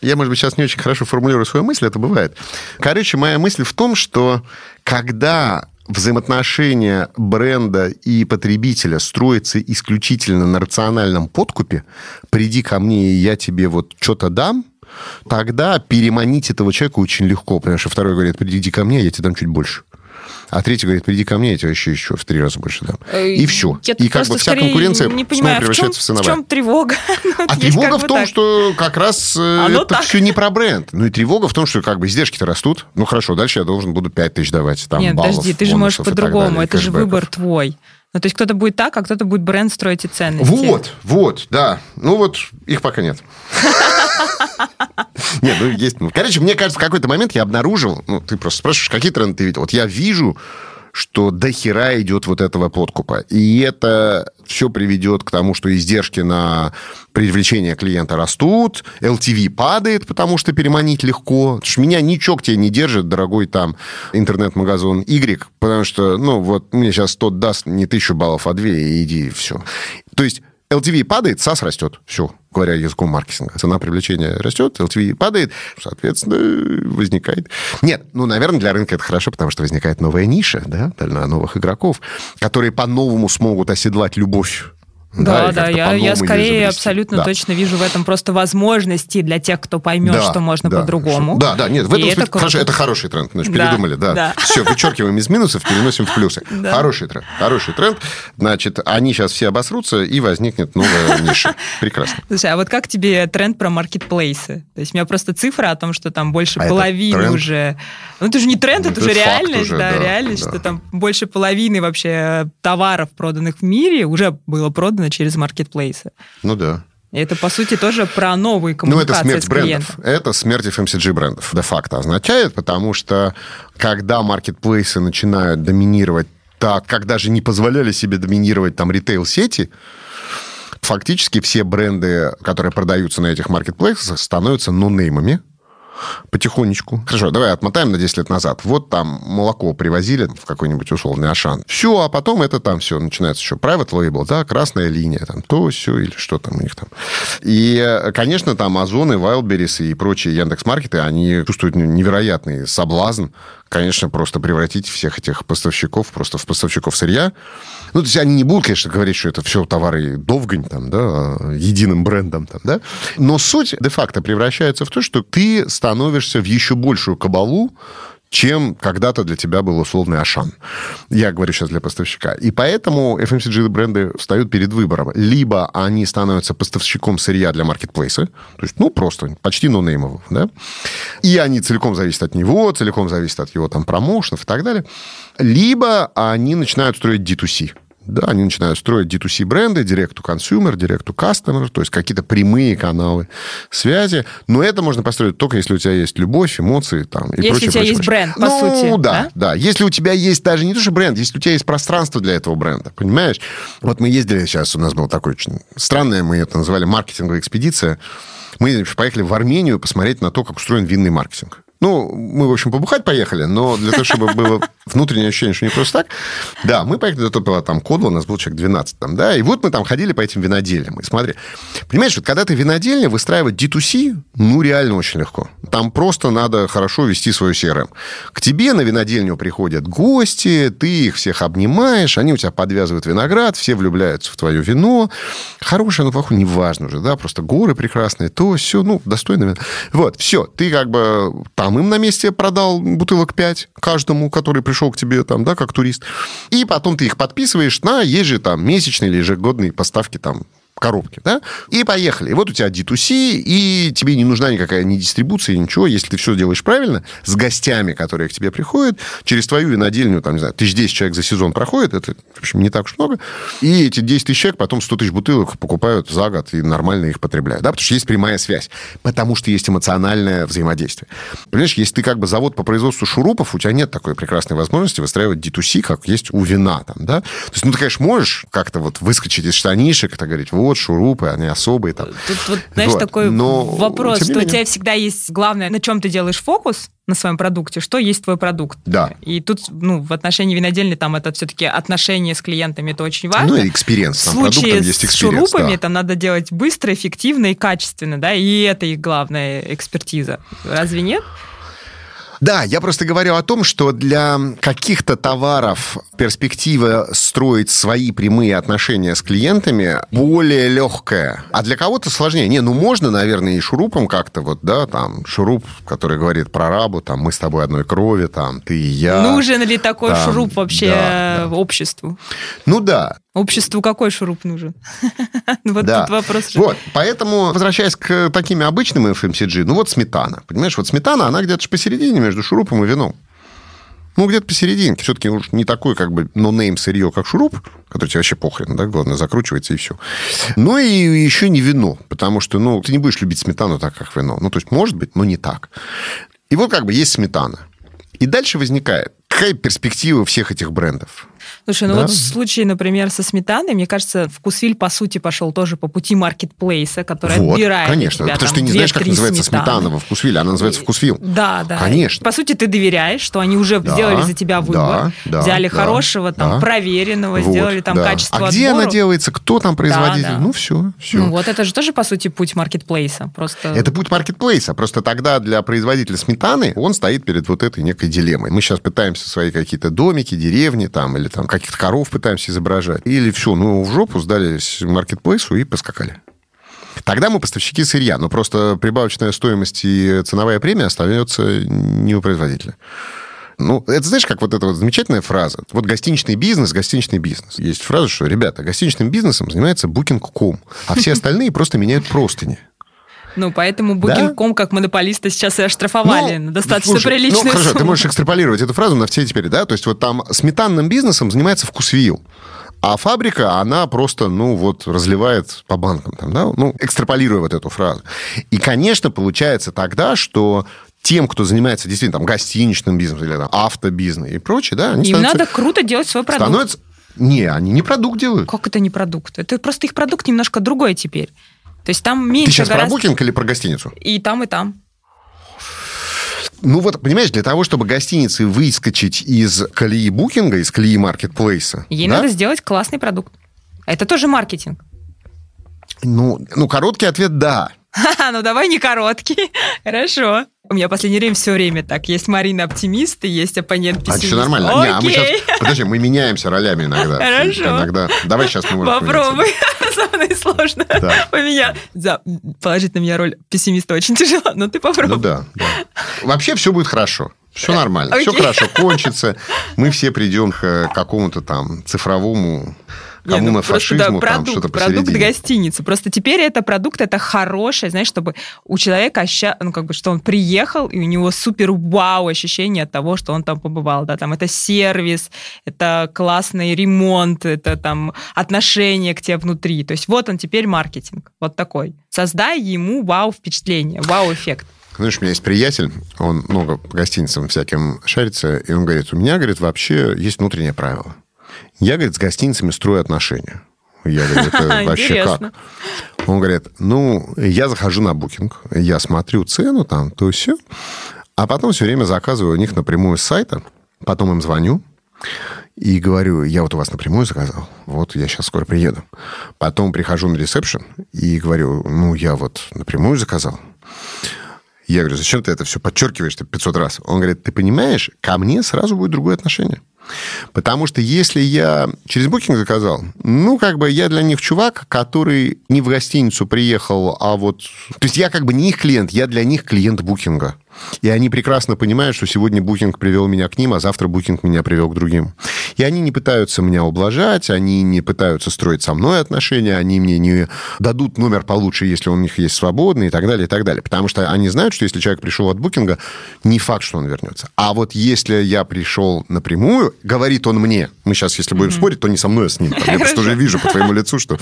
Я, может быть, сейчас не очень хорошо формулирую свою мысль, это бывает. Короче, моя мысль в том, что когда взаимоотношения бренда и потребителя строятся исключительно на рациональном подкупе, приди ко мне, и я тебе вот что-то дам, тогда переманить этого человека очень легко, потому что второй говорит, приди ко мне, я тебе дам чуть больше. А третий говорит, приди ко мне, я тебе еще, еще в три раза больше дам. Э, И все. Я И как бы вся конкуренция не снова понимаю, в чем, превращается в в сыновья. чем тревога? Ну, А тревога в том, так. что как раз э, Оно это так. все не про бренд. Ну и тревога в том, что как бы издержки-то растут. Ну хорошо, дальше я должен буду 5 тысяч давать. Там, Нет, баллов, подожди, ты же можешь по-другому. Это же выбор твой. Ну, то есть кто-то будет так, а кто-то будет бренд строить и ценности. Вот, вот, да. Ну вот их пока нет. Нет, ну есть. Короче, мне кажется, в какой-то момент я обнаружил, ну, ты просто спрашиваешь, какие тренды ты видел. Вот я вижу, что до хера идет вот этого подкупа. И это все приведет к тому, что издержки на привлечение клиента растут, LTV падает, потому что переманить легко. Потому что меня ничего к тебе не держит, дорогой там интернет-магазин Y, потому что, ну, вот мне сейчас тот даст не тысячу баллов, а две, и иди, все. То есть LTV падает, САС растет. Все, говоря языком маркетинга. Цена привлечения растет, LTV падает, соответственно, возникает... Нет, ну, наверное, для рынка это хорошо, потому что возникает новая ниша, да, для новых игроков, которые по-новому смогут оседлать любовь. Да, да, как-то я, я скорее изобрести. абсолютно Да. точно вижу в этом просто возможности для тех, кто поймет, Да, что можно да. по-другому. Да, да, нет, в этом это смысле круто. хорошо, это хороший тренд. Значит, Да, передумали, да. да. Все, вычеркиваем из минусов, переносим в плюсы. Да. Хороший тренд, хороший тренд. Значит, они сейчас все обосрутся, и возникнет новая ниша. Прекрасно. Слушай, а вот как тебе тренд про маркетплейсы? То есть у меня просто цифра о том, что там больше А это половины уже... Ну, это же не тренд, это, Это уже реальность, уже, да, да, реальность, да. что там больше половины вообще товаров, проданных в мире, уже было продано через маркетплейсы. Ну да. Это, по сути, тоже про новые Ну, это коммуникации смерть брендов. Это смерть FMCG брендов. Де-факто означает, потому что когда маркетплейсы начинают доминировать так, как даже не позволяли себе доминировать там ритейл-сети, фактически все бренды, которые продаются на этих маркетплейсах, становятся нонеймами, потихонечку. Хорошо, давай отмотаем на 10 лет назад. Вот там молоко привозили в какой-нибудь условный Ашан. Все, а потом это там все начинается еще private label, да, красная линия, там то, все или что там у них там. И, конечно, там Озон и Wildberries и прочие Яндекс.Маркеты, они чувствуют невероятный соблазн, конечно, просто превратить всех этих поставщиков просто в поставщиков сырья. Ну, то есть они не будут, конечно, говорить, что это все товары Довгань, там, да, единым брендом, там, да. Но суть де-факто превращается в то, что ты становишься в еще большую кабалу, чем когда-то для тебя был условный Ашан. Я говорю сейчас для поставщика. И поэтому FMCG-бренды встают перед выбором. Либо они становятся поставщиком сырья для маркетплейса, то есть, ну, просто почти нонеймового, да, и они целиком зависят от него, целиком зависят от его там промоушенов и так далее. Либо они начинают строить D2C. Да, они начинают строить D2C бренды, direct to consumer, direct to customer, то есть какие-то прямые каналы связи. Но это можно построить только если у тебя есть любовь, эмоции там, и Если прочее, у тебя прочее, есть прочее. бренд, по ну, сути, да, да? да. Если у тебя есть даже не то, что бренд, если у тебя есть пространство для этого бренда, понимаешь? Вот мы ездили сейчас, у нас был такой очень странное, мы это называли маркетинговая экспедиция. Мы поехали в Армению посмотреть на то, как устроен винный маркетинг. Ну, мы, в общем, побухать поехали, но для того, чтобы было внутреннее ощущение, что не просто так, да, мы поехали, это была там Кодла, у нас был человек 12 там, да, и вот мы там ходили по этим винодельням, и смотри, понимаешь, вот когда ты винодельня, выстраивать D2C, ну, реально очень легко. Там просто надо хорошо вести свою CRM. К тебе на винодельню приходят гости, ты их всех обнимаешь, они у тебя подвязывают виноград, все влюбляются в твое вино. Хорошее, но плохое, неважно уже, да, просто горы прекрасные, то все, ну, достойно. Вот, все, ты как бы там им на месте продал бутылок 5 каждому, который пришел к тебе там, да, как турист. И потом ты их подписываешь на, же там месячные или ежегодные поставки там коробки, да, и поехали. Вот у тебя D2C, и тебе не нужна никакая ни дистрибуция, ничего, если ты все делаешь правильно, с гостями, которые к тебе приходят, через твою винодельню, там, не знаю, тысяч 10 человек за сезон проходит, это, в общем, не так уж много, и эти 10 тысяч человек потом 100 тысяч бутылок покупают за год и нормально их потребляют, да, потому что есть прямая связь, потому что есть эмоциональное взаимодействие. Понимаешь, если ты как бы завод по производству шурупов, у тебя нет такой прекрасной возможности выстраивать D2C, как есть у вина, там, да, то есть, ну, ты, конечно, можешь как-то вот выскочить из штанишек, это говорить, вот, вот шурупы, они особые там. Тут вот, знаешь, Вот. такой Но, вопрос, что у менее. тебя всегда есть главное, на чем ты делаешь фокус на своем продукте, что есть твой продукт. Да. И тут, ну, в отношении винодельни там это все-таки отношения с клиентами, это очень важно. Ну, и experience. В Там случае есть с experience. шурупами да. это надо делать быстро, эффективно и качественно, да, и это их главная экспертиза. Разве нет? Да, я просто говорю о том, что для каких-то товаров перспектива строить свои прямые отношения с клиентами более легкая. А для кого-то сложнее. Не, ну можно, наверное, и шурупом как-то вот, да, там, шуруп, который говорит про рабу, там, мы с тобой одной крови, там, ты и я. Нужен ли такой там, шуруп вообще да, да. обществу? Ну да, Обществу какой шуруп нужен? Вот да. тут вопрос. же. Вот, поэтому, возвращаясь к таким обычным FMCG, ну вот сметана, понимаешь, вот сметана, она где-то посередине между шурупом и вином. Ну, где-то посерединке. Все-таки уж не такой, как бы, no-name сырье, как шуруп, который тебе вообще похрен, да, главное, закручивается и все. Но и еще не вино, потому что, ну, ты не будешь любить сметану так, как вино. Ну, то есть, может быть, но не так. И вот как бы есть сметана. И дальше возникает, какая перспектива всех этих брендов? Слушай, ну Да. вот в случае, например, со сметаной, мне кажется, вкусвиль, по сути, пошел тоже по пути маркетплейса, который вот, отбирает конечно. тебя потому что ты не знаешь, как 2-3 называется сметаны. сметана во вкусвиле, она называется вкусвил. Да, да. Конечно. По сути, ты доверяешь, что они уже Да, сделали за тебя выбор, да, да, взяли да, хорошего, там, да. проверенного, Вот, сделали там да. качество А где она делается, кто там производитель? да. Ну, все, все. Ну вот это же тоже, по сути, путь маркетплейса. Просто... Это путь маркетплейса. Просто тогда для производителя сметаны он стоит перед вот этой некой дилеммой. Мы сейчас пытаемся свои какие-то домики, деревни там, или там каких-то коров пытаемся изображать. Или все, ну, в жопу сдались маркетплейсу и поскакали. Тогда мы поставщики сырья, но просто прибавочная стоимость и ценовая премия остается не у производителя. Ну, это знаешь, как вот эта вот замечательная фраза. Вот гостиничный бизнес, гостиничный бизнес. Есть фраза, что, ребята, гостиничным бизнесом занимается Booking.com, а все остальные просто меняют простыни. Ну, поэтому Да? Booking.com как монополиста сейчас и оштрафовали Ну, достаточно слушай, приличную Ну, хорошо, ты можешь экстраполировать эту фразу на все теперь, да? То есть вот там сметанным бизнесом занимается вкусвилл. А фабрика, она просто, ну, вот, разливает по банкам, там, да? Ну, экстраполируя вот эту фразу. И, конечно, получается тогда, что тем, кто занимается действительно там гостиничным бизнесом или там автобизнес и прочее, да, они Им становятся- надо круто делать свой продукт. становятся... Не, они не продукт делают. Как это не продукт? Это просто их продукт немножко другой теперь. То есть там меньше Ты сейчас про гораздо... букинг или про гостиницу? И там, и там. Ну вот, понимаешь, для того, чтобы гостинице выскочить из колеи букинга, из колеи маркетплейса, Ей да, надо сделать классный продукт. Это тоже маркетинг. Ну, ну, короткий ответ – да. Ну давай не короткий. Хорошо. У меня в последнее время все время так. Есть Марина оптимист и есть оппонент А пессимист. все нормально. Не, а мы Окей. сейчас, подожди, мы меняемся ролями иногда. Хорошо. Иногда. Давай сейчас мы можем Попробуй. Со мной сложно. Да. Поменять. За... Положить на меня роль пессимиста очень тяжело, но ты попробуй. Ну да, да. Вообще все будет хорошо. Все нормально. Все Окей. хорошо кончится. Мы все придем к э, какому-то там цифровому Не, кому ну, на просто, да, фашизму, там продукт, что-то продукт посередине. гостиницы. Просто теперь это продукт, это хорошее, знаешь, чтобы у человека оща... ну, как бы, что он приехал, и у него супер вау ощущение от того, что он там побывал. Да, там это сервис, это классный ремонт, это там отношение к тебе внутри. То есть вот он теперь маркетинг, вот такой. Создай ему вау впечатление, вау эффект. Знаешь, у меня есть приятель, он много по гостиницам всяким шарится, и он говорит, у меня, говорит, вообще есть внутреннее правило. Я, говорит, с гостиницами строю отношения. Я говорю, это вообще Интересно. как? Он говорит, ну, я захожу на букинг, я смотрю цену там, то все, а потом все время заказываю у них напрямую с сайта, потом им звоню, и говорю, я вот у вас напрямую заказал, вот я сейчас скоро приеду. Потом прихожу на ресепшн и говорю, ну, я вот напрямую заказал. Я говорю, зачем ты это все подчеркиваешь 500 раз? Он говорит, ты понимаешь, ко мне сразу будет другое отношение. Потому что если я через букинг заказал, ну, как бы я для них чувак, который не в гостиницу приехал, а вот... То есть я как бы не их клиент, я для них клиент букинга. И они прекрасно понимают, что сегодня букинг привел меня к ним, а завтра букинг меня привел к другим. И они не пытаются меня ублажать, они не пытаются строить со мной отношения, они мне не дадут номер получше, если у них есть свободный и так далее, и так далее. Потому что они знают, что если человек пришел от букинга, не факт, что он вернется. А вот если я пришел напрямую, говорит он мне, мы сейчас, если будем спорить, то не со мной, а с ним. Там, Я просто уже вижу по твоему лицу, что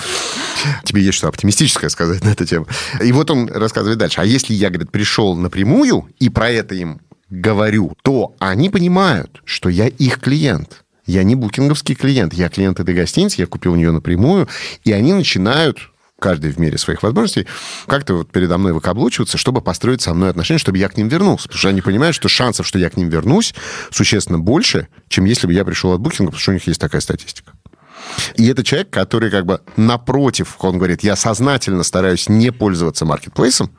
тебе есть что оптимистическое сказать на эту тему. И вот он рассказывает дальше. А если я, говорит, пришел напрямую и про это им говорю, то они понимают, что я их клиент. Я не букинговский клиент, я клиент этой гостиницы, я купил у нее напрямую, и они начинают каждый в мере своих возможностей, как-то вот передо мной выкаблучиваться, чтобы построить со мной отношения, чтобы я к ним вернулся. Потому что они понимают, что шансов, что я к ним вернусь, существенно больше, чем если бы я пришел от букинга, потому что у них есть такая статистика. И это человек, который как бы напротив, он говорит, я сознательно стараюсь не пользоваться маркетплейсом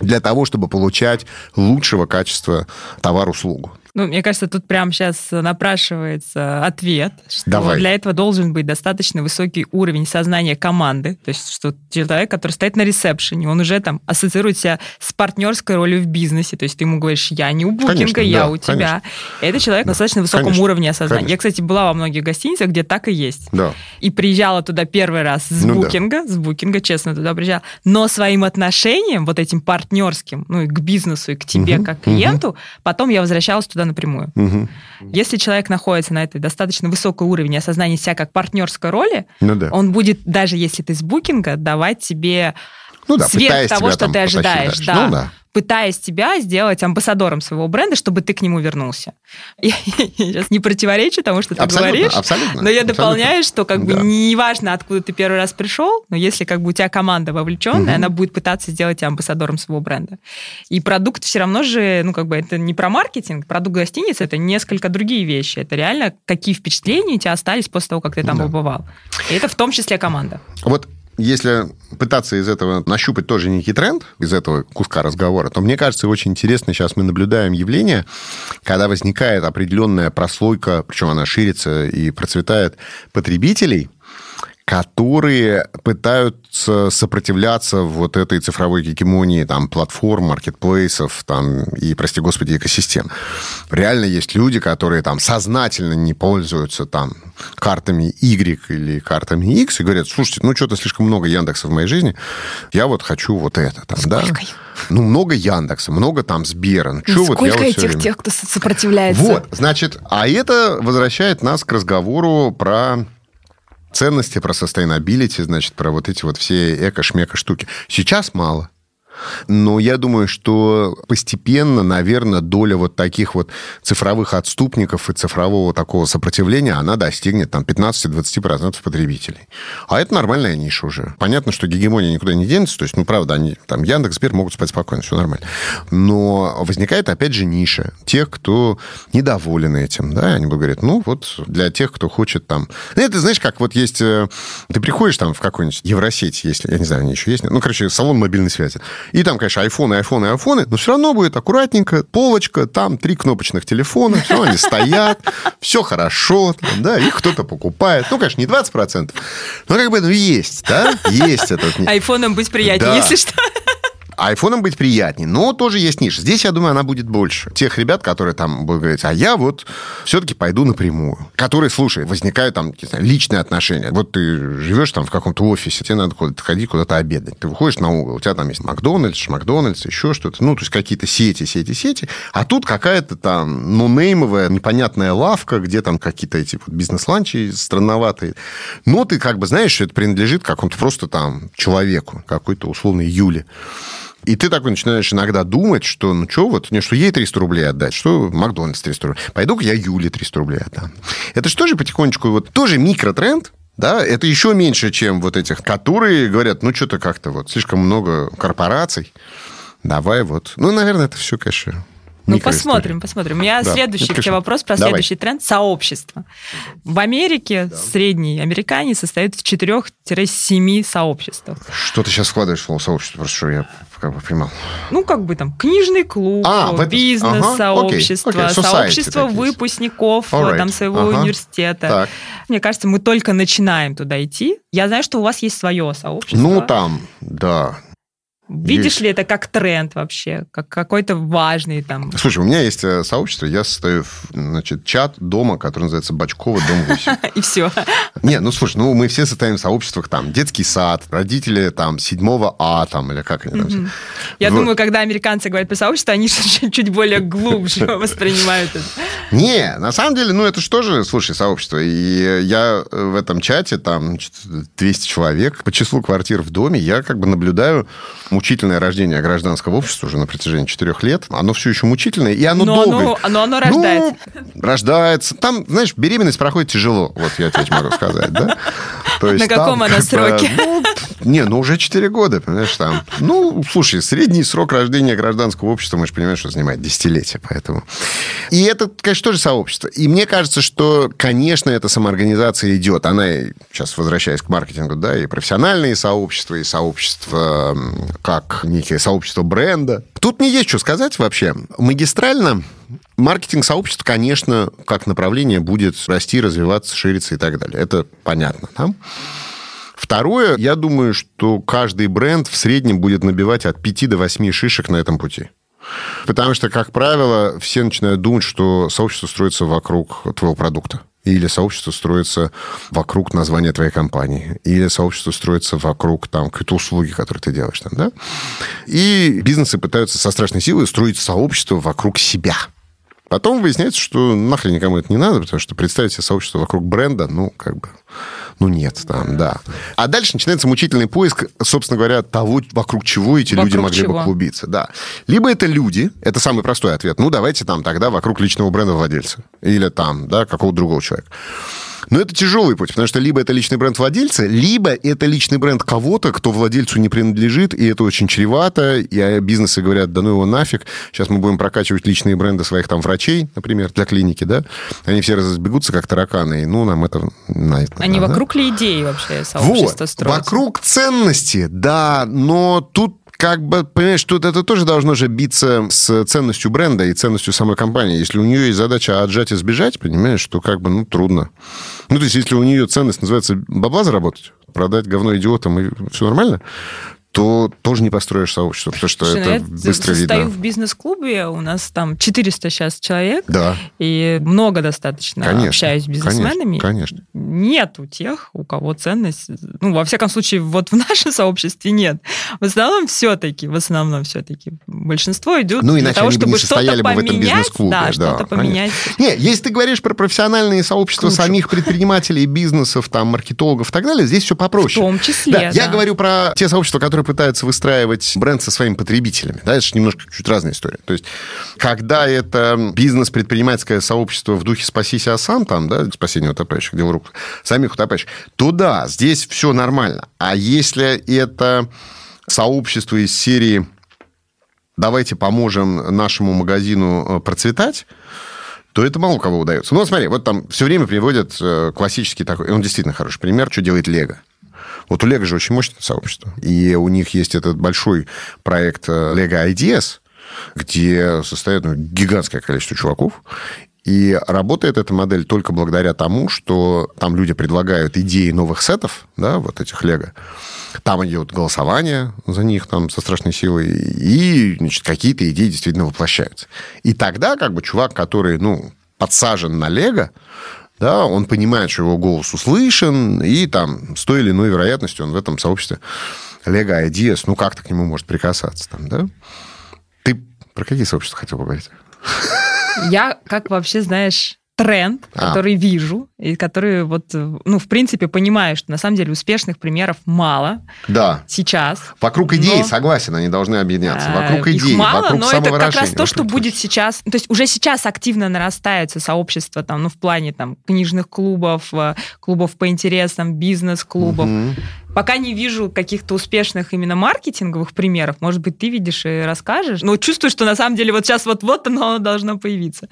для того, чтобы получать лучшего качества товар-услугу. Ну, мне кажется, тут прямо сейчас напрашивается ответ, что Давай. для этого должен быть достаточно высокий уровень сознания команды. То есть, что человек, который стоит на ресепшене, он уже там ассоциирует себя с партнерской ролью в бизнесе. То есть, ты ему говоришь, я не у букинга, Конечно, я да, у тебя. И это человек на достаточно высоком Конечно, уровне осознания. конечно. Я, кстати, была во многих гостиницах, где так и есть. Да. И приезжала туда первый раз с Ну да. букинга, с букинга, честно, туда приезжала. Но своим отношением, вот этим партнерским, ну и к бизнесу, и к тебе, Мгм, как клиенту, потом я возвращалась туда напрямую. Мгм. Если человек находится на этой достаточно высокой уровне осознания себя как партнерской роли, Ну да. он будет, даже если ты с букинга, давать тебе Ну да, сверх того, тебя что ты ожидаешь, дальше. да, Ну да. Пытаясь тебя сделать амбассадором своего бренда, чтобы ты к нему вернулся. Я сейчас не противоречу тому, что ты Абсолютно, говоришь, абсолютно. но я абсолютно. дополняю, что как бы Да. неважно, откуда ты первый раз пришел, но если как бы у тебя команда вовлеченная, Мгм. она будет пытаться сделать тебя амбассадором своего бренда. И продукт все равно же, ну как бы это не про маркетинг, продукт гостиницы это несколько другие вещи. Это реально какие впечатления у тебя остались после того, как ты там Да. побывал. И это в том числе команда. Вот если пытаться из этого нащупать тоже некий тренд, из этого куска разговора, то мне кажется, очень интересно сейчас мы наблюдаем явление, когда возникает определенная прослойка, причем она ширится и процветает, потребителей, которые пытаются сопротивляться вот этой цифровой гегемонии там, платформ, маркетплейсов там, и, прости господи, экосистем. Реально есть люди, которые там сознательно не пользуются там картами Y или картами X и говорят, слушайте, ну что-то слишком много Яндекса в моей жизни, я вот хочу вот это там, да? Сколько их? Ну, много Яндекса, много там Сбера. Ну, вот я Сколько вот всё этих время- тех, кто со- сопротивляется? вот, значит, а это возвращает нас к разговору про ценности, про sustainability, значит, про вот эти вот все эко-шмека штуки. Сейчас мало. Но я думаю, что постепенно, наверное, доля вот таких вот цифровых отступников и цифрового такого сопротивления, она достигнет там 15-20% потребителей. А это нормальная ниша уже. Понятно, что гегемония никуда не денется, то есть, ну, правда, они, там, Яндекс, Сбер могут спать спокойно, все нормально. Но возникает, опять же, ниша тех, кто недоволен этим, да, они будут говорить, ну, вот для тех, кто хочет там... Ну, это, знаешь, как вот есть... э, Ты приходишь там в какую-нибудь Евросеть, если, я не знаю, они еще есть, ну, короче, салон мобильной связи, и там, конечно, айфоны, айфоны, айфоны, но все равно будет аккуратненько, полочка, там три кнопочных телефона, все, они стоят, все хорошо, там, да, их кто-то покупает. Ну, конечно, не 20%, но как бы ну, есть, да, есть этот... Айфоном быть приятнее, Да. если что. Айфоном быть приятнее, но тоже есть ниша. Здесь, я думаю, она будет больше. Тех ребят, которые там будут говорить, а я вот все-таки пойду напрямую. Которые, слушай, возникают там не знаю, личные отношения. Вот ты живешь там в каком-то офисе, тебе надо куда-то ходить, куда-то обедать. Ты выходишь на угол, у тебя там есть Макдональдс, Макдональдс, еще что-то. Ну, то есть какие-то сети, сети, сети. А тут какая-то там нонеймовая, непонятная лавка, где там какие-то эти вот бизнес-ланчи странноватые. Но ты как бы знаешь, что это принадлежит какому-то просто там человеку, какой-то условной Юле. И ты такой начинаешь иногда думать, что ну что вот, мне что ей 300 рублей отдать, что Макдональдс 300 рублей. Пойду-ка я Юле 300 рублей отдам. Это же тоже потихонечку, вот тоже микротренд, да, это еще меньше, чем вот этих, которые говорят, ну что-то как-то вот слишком много корпораций, давай вот. Ну, наверное, это все, конечно, Ну, посмотрим, посмотрим. У меня Да, следующий к тебе вопрос про Давай. следующий тренд – сообщество. В Америке средний американец состоит в 4-7 сообществах. Что ты сейчас вкладываешь в слово сообщество, просто что я как бы понимал. Ну, как бы там книжный клуб, А, в это- бизнес, ага, окей, society сообщество выпускников Alright, там, своего ага. университета. Так. Мне кажется, мы только начинаем туда идти. Я знаю, что у вас есть свое сообщество. Ну, там, да, Видишь есть. ли это как тренд вообще, как какой-то важный там... Слушай, у меня есть э, сообщество, я состою в значит, чат дома, который называется Бачкова, дом 8. И все. Не, ну слушай, ну мы все состоим в сообществах, там, детский сад, родители там седьмого А, там, или как они там все. Я думаю, когда американцы говорят про сообщество, они чуть более глубже воспринимают это. Не, на самом деле, ну это же тоже, слушай, сообщество. И я в этом чате, там, значит, 200 человек, по числу квартир в доме, я как бы наблюдаю мучительное рождение гражданского общества уже на протяжении четырех лет. Оно все еще мучительное, и оно Но долго. оно, но оно рождается. Ну, рождается. Там, знаешь, беременность проходит тяжело, вот я тебе могу сказать, да? То На там каком она как бы, сроке? ну, Не, ну уже 4 года, понимаешь, там. Ну, слушай, средний срок рождения гражданского общества, мы же понимаем, что занимает десятилетия, поэтому... И это, конечно, тоже сообщество. И мне кажется, что, конечно, эта самоорганизация идет. Она, сейчас возвращаясь к маркетингу, да, и профессиональные сообщества, и сообщества как некие сообщества бренда. Тут не есть что сказать вообще. Магистрально Маркетинг сообщества, конечно, как направление будет расти, развиваться, шириться и так далее. Это понятно. Да? Второе, я думаю, что каждый бренд в среднем будет набивать от 5 до 8 шишек на этом пути. Потому что, как правило, все начинают думать, что сообщество строится вокруг твоего продукта. Или сообщество строится вокруг названия твоей компании. Или сообщество строится вокруг там, какой-то услуги, которые ты делаешь. Там, да? И бизнесы пытаются со страшной силой строить сообщество вокруг себя – Потом выясняется, что нахрен никому это не надо, потому что представить себе сообщество вокруг бренда, ну, как бы, ну, нет, там, да. А дальше начинается мучительный поиск, собственно говоря, того, вокруг чего эти вокруг люди могли чего? бы клубиться. Да. Либо это люди, это самый простой ответ, ну, давайте там тогда вокруг личного бренда владельца. Или там, да, какого-то другого человека. Но это тяжелый путь, потому что либо это личный бренд владельца, либо это личный бренд кого-то, кто владельцу не принадлежит, и это очень чревато, и бизнесы говорят, да ну его нафиг, сейчас мы будем прокачивать личные бренды своих там врачей, например, для клиники, да, они все разбегутся как тараканы, и ну нам это... Они вокруг ли идеи вообще сообщества вот, строятся? Вокруг ценности, да, но тут как бы, понимаешь, тут это тоже должно же биться с ценностью бренда и ценностью самой компании. Если у нее есть задача отжать и сбежать, понимаешь, то как бы, ну, трудно. Ну, то есть, если у нее ценность называется бабла заработать, продать говно идиотам, и все нормально, то тоже не построишь сообщество, потому что Слушай, это ну, я быстро видно. стою в бизнес-клубе, у нас там 400 сейчас человек, да. и много достаточно конечно, общаюсь с бизнесменами. Конечно, конечно. Нет у тех, у кого ценность, ну, во всяком случае, вот в нашем сообществе нет. В основном все-таки, в основном все-таки большинство идет ну, для того, чтобы что-то поменять, да, что-то поменять. Не, если ты говоришь про профессиональные сообщества Круче. самих предпринимателей, бизнесов, там, маркетологов и так далее, здесь все попроще. В том числе, да. да. Я говорю про те сообщества, которые пытаются выстраивать бренд со своими потребителями. Да, это же немножко чуть разная история. То есть, когда это бизнес-предпринимательское сообщество в духе «спаси себя сам», там, да, спасение утопающих, дело рук самих утопающих, то да, здесь все нормально. А если это сообщество из серии «давайте поможем нашему магазину э, процветать», то это мало кого удается. Ну, смотри, вот там все время приводят э, классический такой, он действительно хороший пример, что делает Лего. Вот у Лего же очень мощное сообщество. И у них есть этот большой проект Lego Ideas, где состоит ну, гигантское количество чуваков. И работает эта модель только благодаря тому, что там люди предлагают идеи новых сетов, да, вот этих Лего. Там идет голосование за них там со страшной силой, и значит, какие-то идеи действительно воплощаются. И тогда как бы чувак, который, ну, подсажен на Лего, да, он понимает, что его голос услышан, и там с той или иной вероятностью он в этом сообществе Lego Ideas, ну, как-то к нему может прикасаться там, да? Ты про какие сообщества хотел поговорить? Я, как вообще, знаешь, тренд, а. который вижу, и который вот, ну, в принципе, понимаю, что на самом деле успешных примеров мало. Да. Сейчас. Вокруг идей, но... согласен, они должны объединяться. Вокруг идей, Их мало, вокруг но это как раз то, что будет сейчас. То есть уже сейчас активно нарастается сообщество там, ну, в плане там книжных клубов, э, клубов по интересам, бизнес-клубов. Угу. Пока не вижу каких-то успешных именно маркетинговых примеров. Может быть, ты видишь и расскажешь. Но чувствую, что на самом деле вот сейчас вот-вот оно должно появиться.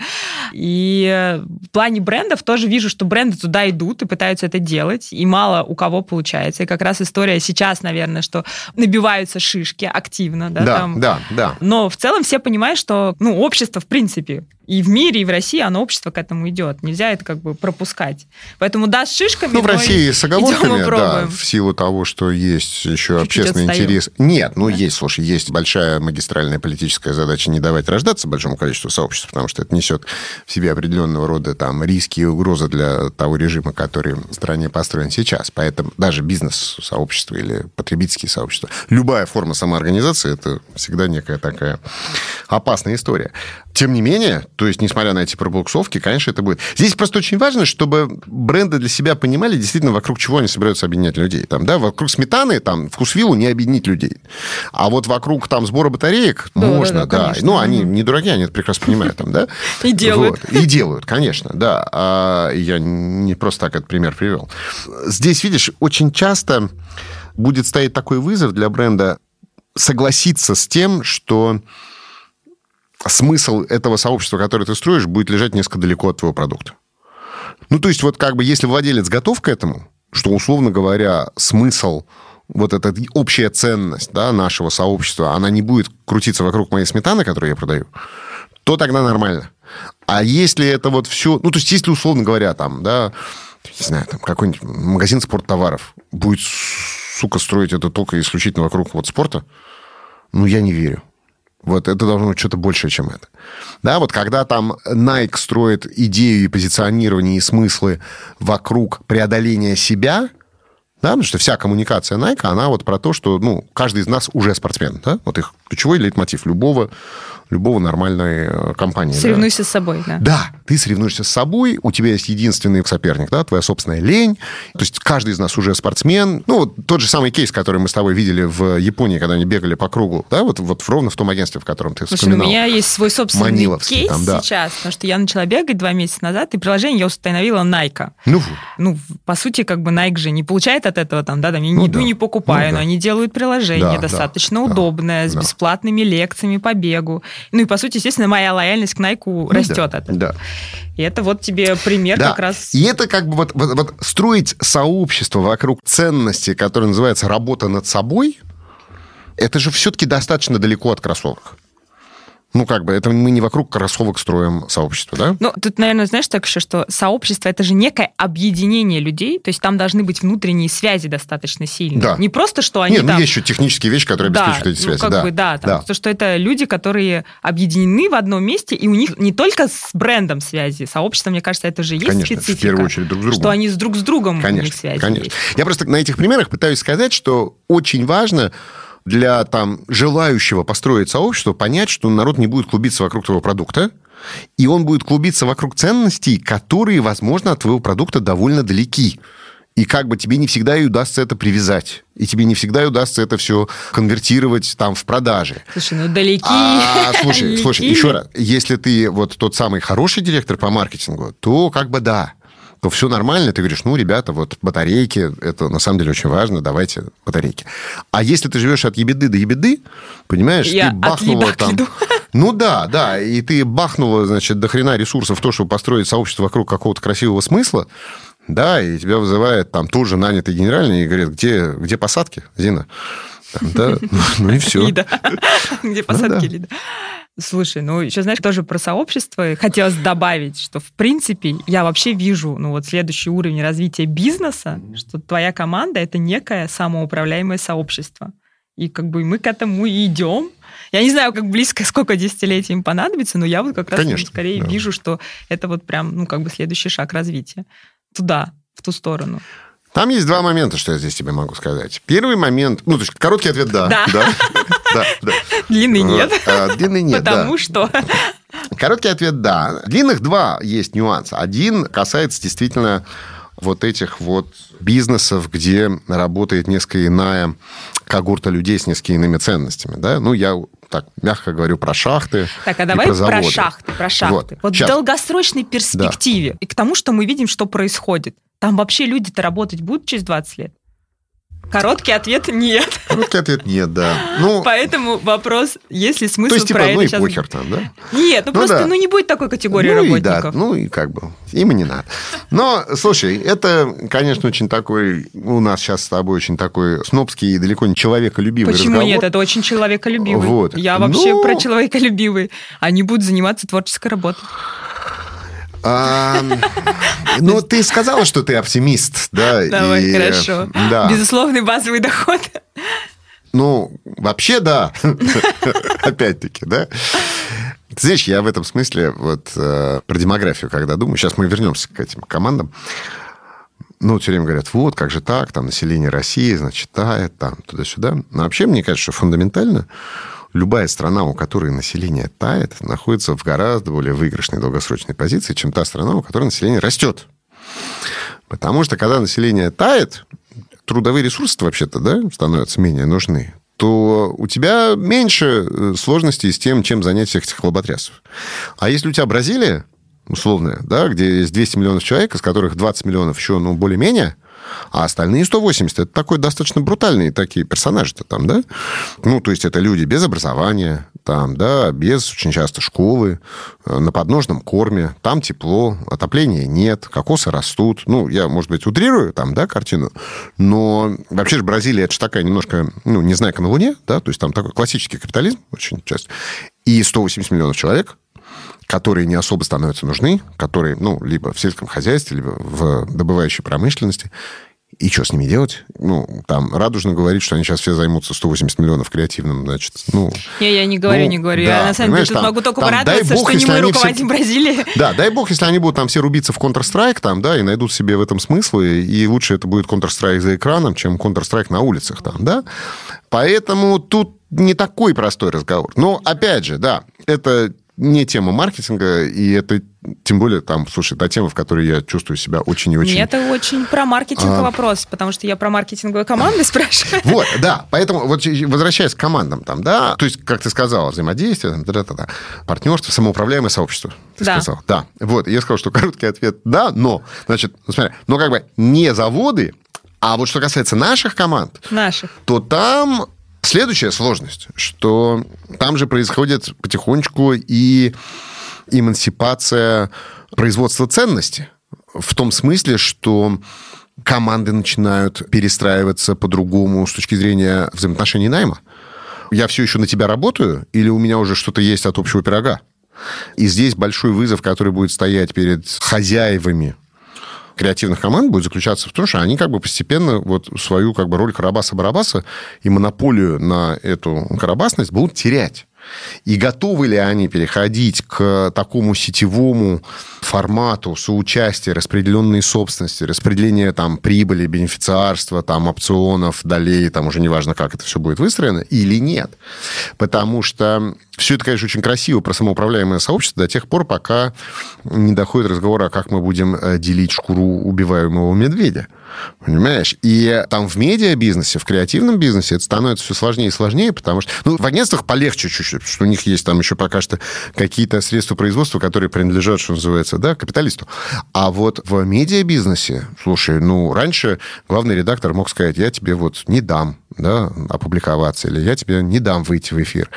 И в плане брендов тоже вижу, что бренды туда идут и пытаются это делать. И мало у кого получается. И как раз история сейчас, наверное, что набиваются шишки активно. Да, да, там. да, да. Но в целом все понимают, что ну, общество, в принципе, и в мире, и в России оно общество к этому идет. Нельзя это как бы пропускать. Поэтому да, с шишками. Ну, в России с оговорками, да, в силу того, что есть еще Чуть-чуть общественный отстаем. интерес. Нет, ну да. есть, слушай, есть большая магистральная политическая задача не давать рождаться большому количеству сообществ, потому что это несет в себе определенного рода там риски и угрозы для того режима, который в стране построен сейчас. Поэтому даже бизнес-сообщество или потребительские сообщества, любая форма самоорганизации, это всегда некая такая опасная история. Тем не менее, то есть, несмотря на эти пробуксовки, конечно, это будет. Здесь просто очень важно, чтобы бренды для себя понимали действительно, вокруг чего они собираются объединять людей. Там, да, вокруг сметаны, там, вкусвиллу не объединить людей. А вот вокруг там сбора батареек да, можно, да. да, да. Ну, они не дураки, они это прекрасно понимают там, да. И делают. Вот. И делают, конечно, да. А я не просто так этот пример привел. Здесь, видишь, очень часто будет стоять такой вызов для бренда согласиться с тем, что смысл этого сообщества, которое ты строишь, будет лежать несколько далеко от твоего продукта. Ну, то есть вот как бы если владелец готов к этому, что, условно говоря, смысл вот эта общая ценность да, нашего сообщества, она не будет крутиться вокруг моей сметаны, которую я продаю, то тогда нормально. А если это вот все... Ну, то есть если, условно говоря, там, да, не знаю, там какой-нибудь магазин спорттоваров будет, сука, строить это только исключительно вокруг вот спорта, ну, я не верю. Вот это должно быть что-то большее, чем это. Да, вот когда там Nike строит идею и позиционирование и смыслы вокруг преодоления себя, да, потому что вся коммуникация Nike, она вот про то, что, ну, каждый из нас уже спортсмен, да, вот их ключевой лейтмотив любого любого нормальной э, компании. Соревнуйся да. с собой, да. Да, ты соревнуешься с собой, у тебя есть единственный соперник, да, твоя собственная лень. То есть каждый из нас уже спортсмен. Ну, вот тот же самый кейс, который мы с тобой видели в Японии, когда они бегали по кругу, да, вот, вот ровно в том агентстве, в котором ты Слушай, вспоминал. у меня есть свой собственный Маниловский, кейс там, да. сейчас, потому что я начала бегать два месяца назад, и приложение я установила Nike. Ну вот. Ну, по сути, как бы Nike же не получает от этого там, да, там, я ну, не да. не покупаю, ну, да. но они делают приложение да, достаточно да, удобное, да, с бесплатными лекциями по бегу. Ну и, по сути, естественно, моя лояльность к ну, растет да, от этого. Да. И это вот тебе пример да. как раз. И это как бы вот, вот, вот строить сообщество вокруг ценности, которое называется работа над собой, это же все-таки достаточно далеко от кроссовок. Ну, как бы, это мы не вокруг кроссовок строим сообщество, да? Ну, тут, наверное, знаешь так еще, что сообщество — это же некое объединение людей, то есть там должны быть внутренние связи достаточно сильные. Да. Не просто, что они Нет, ну, там... ну, есть еще технические вещи, которые да, обеспечивают эти ну, связи. как да. бы, да, там, да. То, что это люди, которые объединены в одном месте, и у них не только с брендом связи, сообщество, мне кажется, это же есть конечно, специфика. в первую очередь друг с другом. Что они с друг с другом конечно, у них связи Конечно, есть. Я просто на этих примерах пытаюсь сказать, что очень важно для там, желающего построить сообщество понять, что народ не будет клубиться вокруг твоего продукта, и он будет клубиться вокруг ценностей, которые, возможно, от твоего продукта довольно далеки. И как бы тебе не всегда и удастся это привязать. И тебе не всегда и удастся это все конвертировать там в продаже. Слушай, ну далеки. А, слушай, слушай, еще раз. Если ты вот тот самый хороший директор по маркетингу, то как бы да то все нормально, ты говоришь, ну, ребята, вот батарейки, это на самом деле очень важно, давайте батарейки. А если ты живешь от ебеды до ебеды, понимаешь, Я ты бахнула там... Ну да, да, и ты бахнула, значит, до хрена ресурсов в то, чтобы построить сообщество вокруг какого-то красивого смысла, да, и тебя вызывает там тут же нанятый генеральный и говорит, где, где посадки, Зина? да, ну и все. Лида. Где ну посадки Лида. Слушай, ну еще, знаешь, тоже про сообщество хотелось добавить, что, в принципе, я вообще вижу, ну вот следующий уровень развития бизнеса, что твоя команда — это некое самоуправляемое сообщество. И как бы мы к этому и идем. Я не знаю, как близко, сколько десятилетий им понадобится, но я вот как раз Конечно, скорее да. вижу, что это вот прям, ну, как бы следующий шаг развития. Туда, в ту сторону. Там есть два момента, что я здесь тебе могу сказать. Первый момент, ну, то есть короткий ответ да. Да. да, да, да. Длинный нет. А, длинный нет, Потому да. что... Короткий ответ да. Длинных два есть нюанса. Один касается действительно вот этих вот бизнесов, где работает несколько иная когорта людей с несколько иными ценностями. Да? Ну, я так мягко говорю про шахты. Так, а давай про, про шахты, про шахты. Вот, вот в долгосрочной перспективе да. и к тому, что мы видим, что происходит. Там вообще люди-то работать будут через 20 лет? Короткий ответ нет. Короткий ответ нет, да. Ну, Поэтому вопрос, есть ли смысл то есть, типа, про ну это и сейчас... похер там, да? Нет, ну, Ну просто да. ну, не будет такой категории ну, и работников. да, ну и как бы, им и не надо. Но, слушай, это, конечно, очень такой, у нас сейчас с тобой очень такой снобский и далеко не человеколюбивый Почему разговор. нет? Это очень человеколюбивый. Вот. Я вообще Ну- про человеколюбивый. Они будут заниматься творческой работой. А, Ну, ты сказала, что ты оптимист, да? Давай, и, хорошо. Да. Безусловный базовый доход. Ну, вообще, да. Опять-таки, да. Ты знаешь, я в этом смысле вот э, про демографию, когда думаю, сейчас мы вернемся к этим командам. Ну, все время говорят, вот, как же так, там население России, значит, тает, там, туда-сюда. Но вообще, мне кажется, что фундаментально любая страна, у которой население тает, находится в гораздо более выигрышной долгосрочной позиции, чем та страна, у которой население растет. Потому что, когда население тает, трудовые ресурсы вообще-то, да, становятся менее нужны, то у тебя меньше э, сложностей с тем, чем занять всех этих лоботрясов. А если у тебя Бразилия, условная, да, где есть 200 миллионов человек, из которых 20 миллионов еще, ну, более-менее, а остальные 180 это такой достаточно брутальные такие персонажи-то там, да? Ну, то есть это люди без образования, там, да, без очень часто школы, э, на подножном корме, там тепло, отопления нет, кокосы растут. Ну, я, может быть, утрирую там, да, картину, но вообще же Бразилия, это же такая немножко, ну, не знаю, на Луне, да, то есть там такой классический капитализм очень часто. И 180 миллионов человек, которые не особо становятся нужны, которые, ну, либо в сельском хозяйстве, либо в добывающей промышленности. И что с ними делать? Ну, там, радужно говорить, что они сейчас все займутся 180 миллионов креативным, значит, ну... Не, я не говорю, ну, не говорю. Да, я, на самом деле, тут там, могу только там, порадоваться, бог, что не мы руководим все... Бразилией. Да, дай бог, если они будут там все рубиться в Counter-Strike, там, да, и найдут себе в этом смыслы, и лучше это будет Counter-Strike за экраном, чем Counter-Strike на улицах, там, да. Поэтому тут не такой простой разговор. Но, опять же, да, это не тема маркетинга, и это тем более там, слушай, та тема, в которой я чувствую себя очень и очень... Это очень про маркетинг а... вопрос, потому что я про маркетинговые команды спрашиваю. Вот, да, поэтому вот возвращаясь к командам там, да, то есть, как ты сказала, взаимодействие, там, да, да, да, партнерство, самоуправляемое сообщество, ты да. сказал. Да, вот, я сказал, что короткий ответ да, но, значит, ну, смотри, но как бы не заводы, а вот что касается наших команд, наших. то там Следующая сложность, что там же происходит потихонечку и эмансипация производства ценности. В том смысле, что команды начинают перестраиваться по-другому с точки зрения взаимоотношений найма. Я все еще на тебя работаю, или у меня уже что-то есть от общего пирога? И здесь большой вызов, который будет стоять перед хозяевами креативных команд будет заключаться в том, что они как бы постепенно вот свою как бы роль Карабаса-Барабаса и монополию на эту карабасность будут терять. И готовы ли они переходить к такому сетевому формату соучастия, распределенной собственности, распределения там прибыли, бенефициарства, там опционов, долей, там уже неважно, как это все будет выстроено, или нет. Потому что все это, конечно, очень красиво про самоуправляемое сообщество до тех пор, пока не доходит разговора, как мы будем э, делить шкуру убиваемого медведя. Понимаешь? И там в медиабизнесе, в креативном бизнесе это становится все сложнее и сложнее, потому что... Ну, в агентствах полегче чуть-чуть, потому что у них есть там еще пока что какие-то средства производства, которые принадлежат, что называется, да, капиталисту. А вот в медиабизнесе, слушай, ну, раньше главный редактор мог сказать, я тебе вот не дам да, опубликоваться, или я тебе не дам выйти в эфир.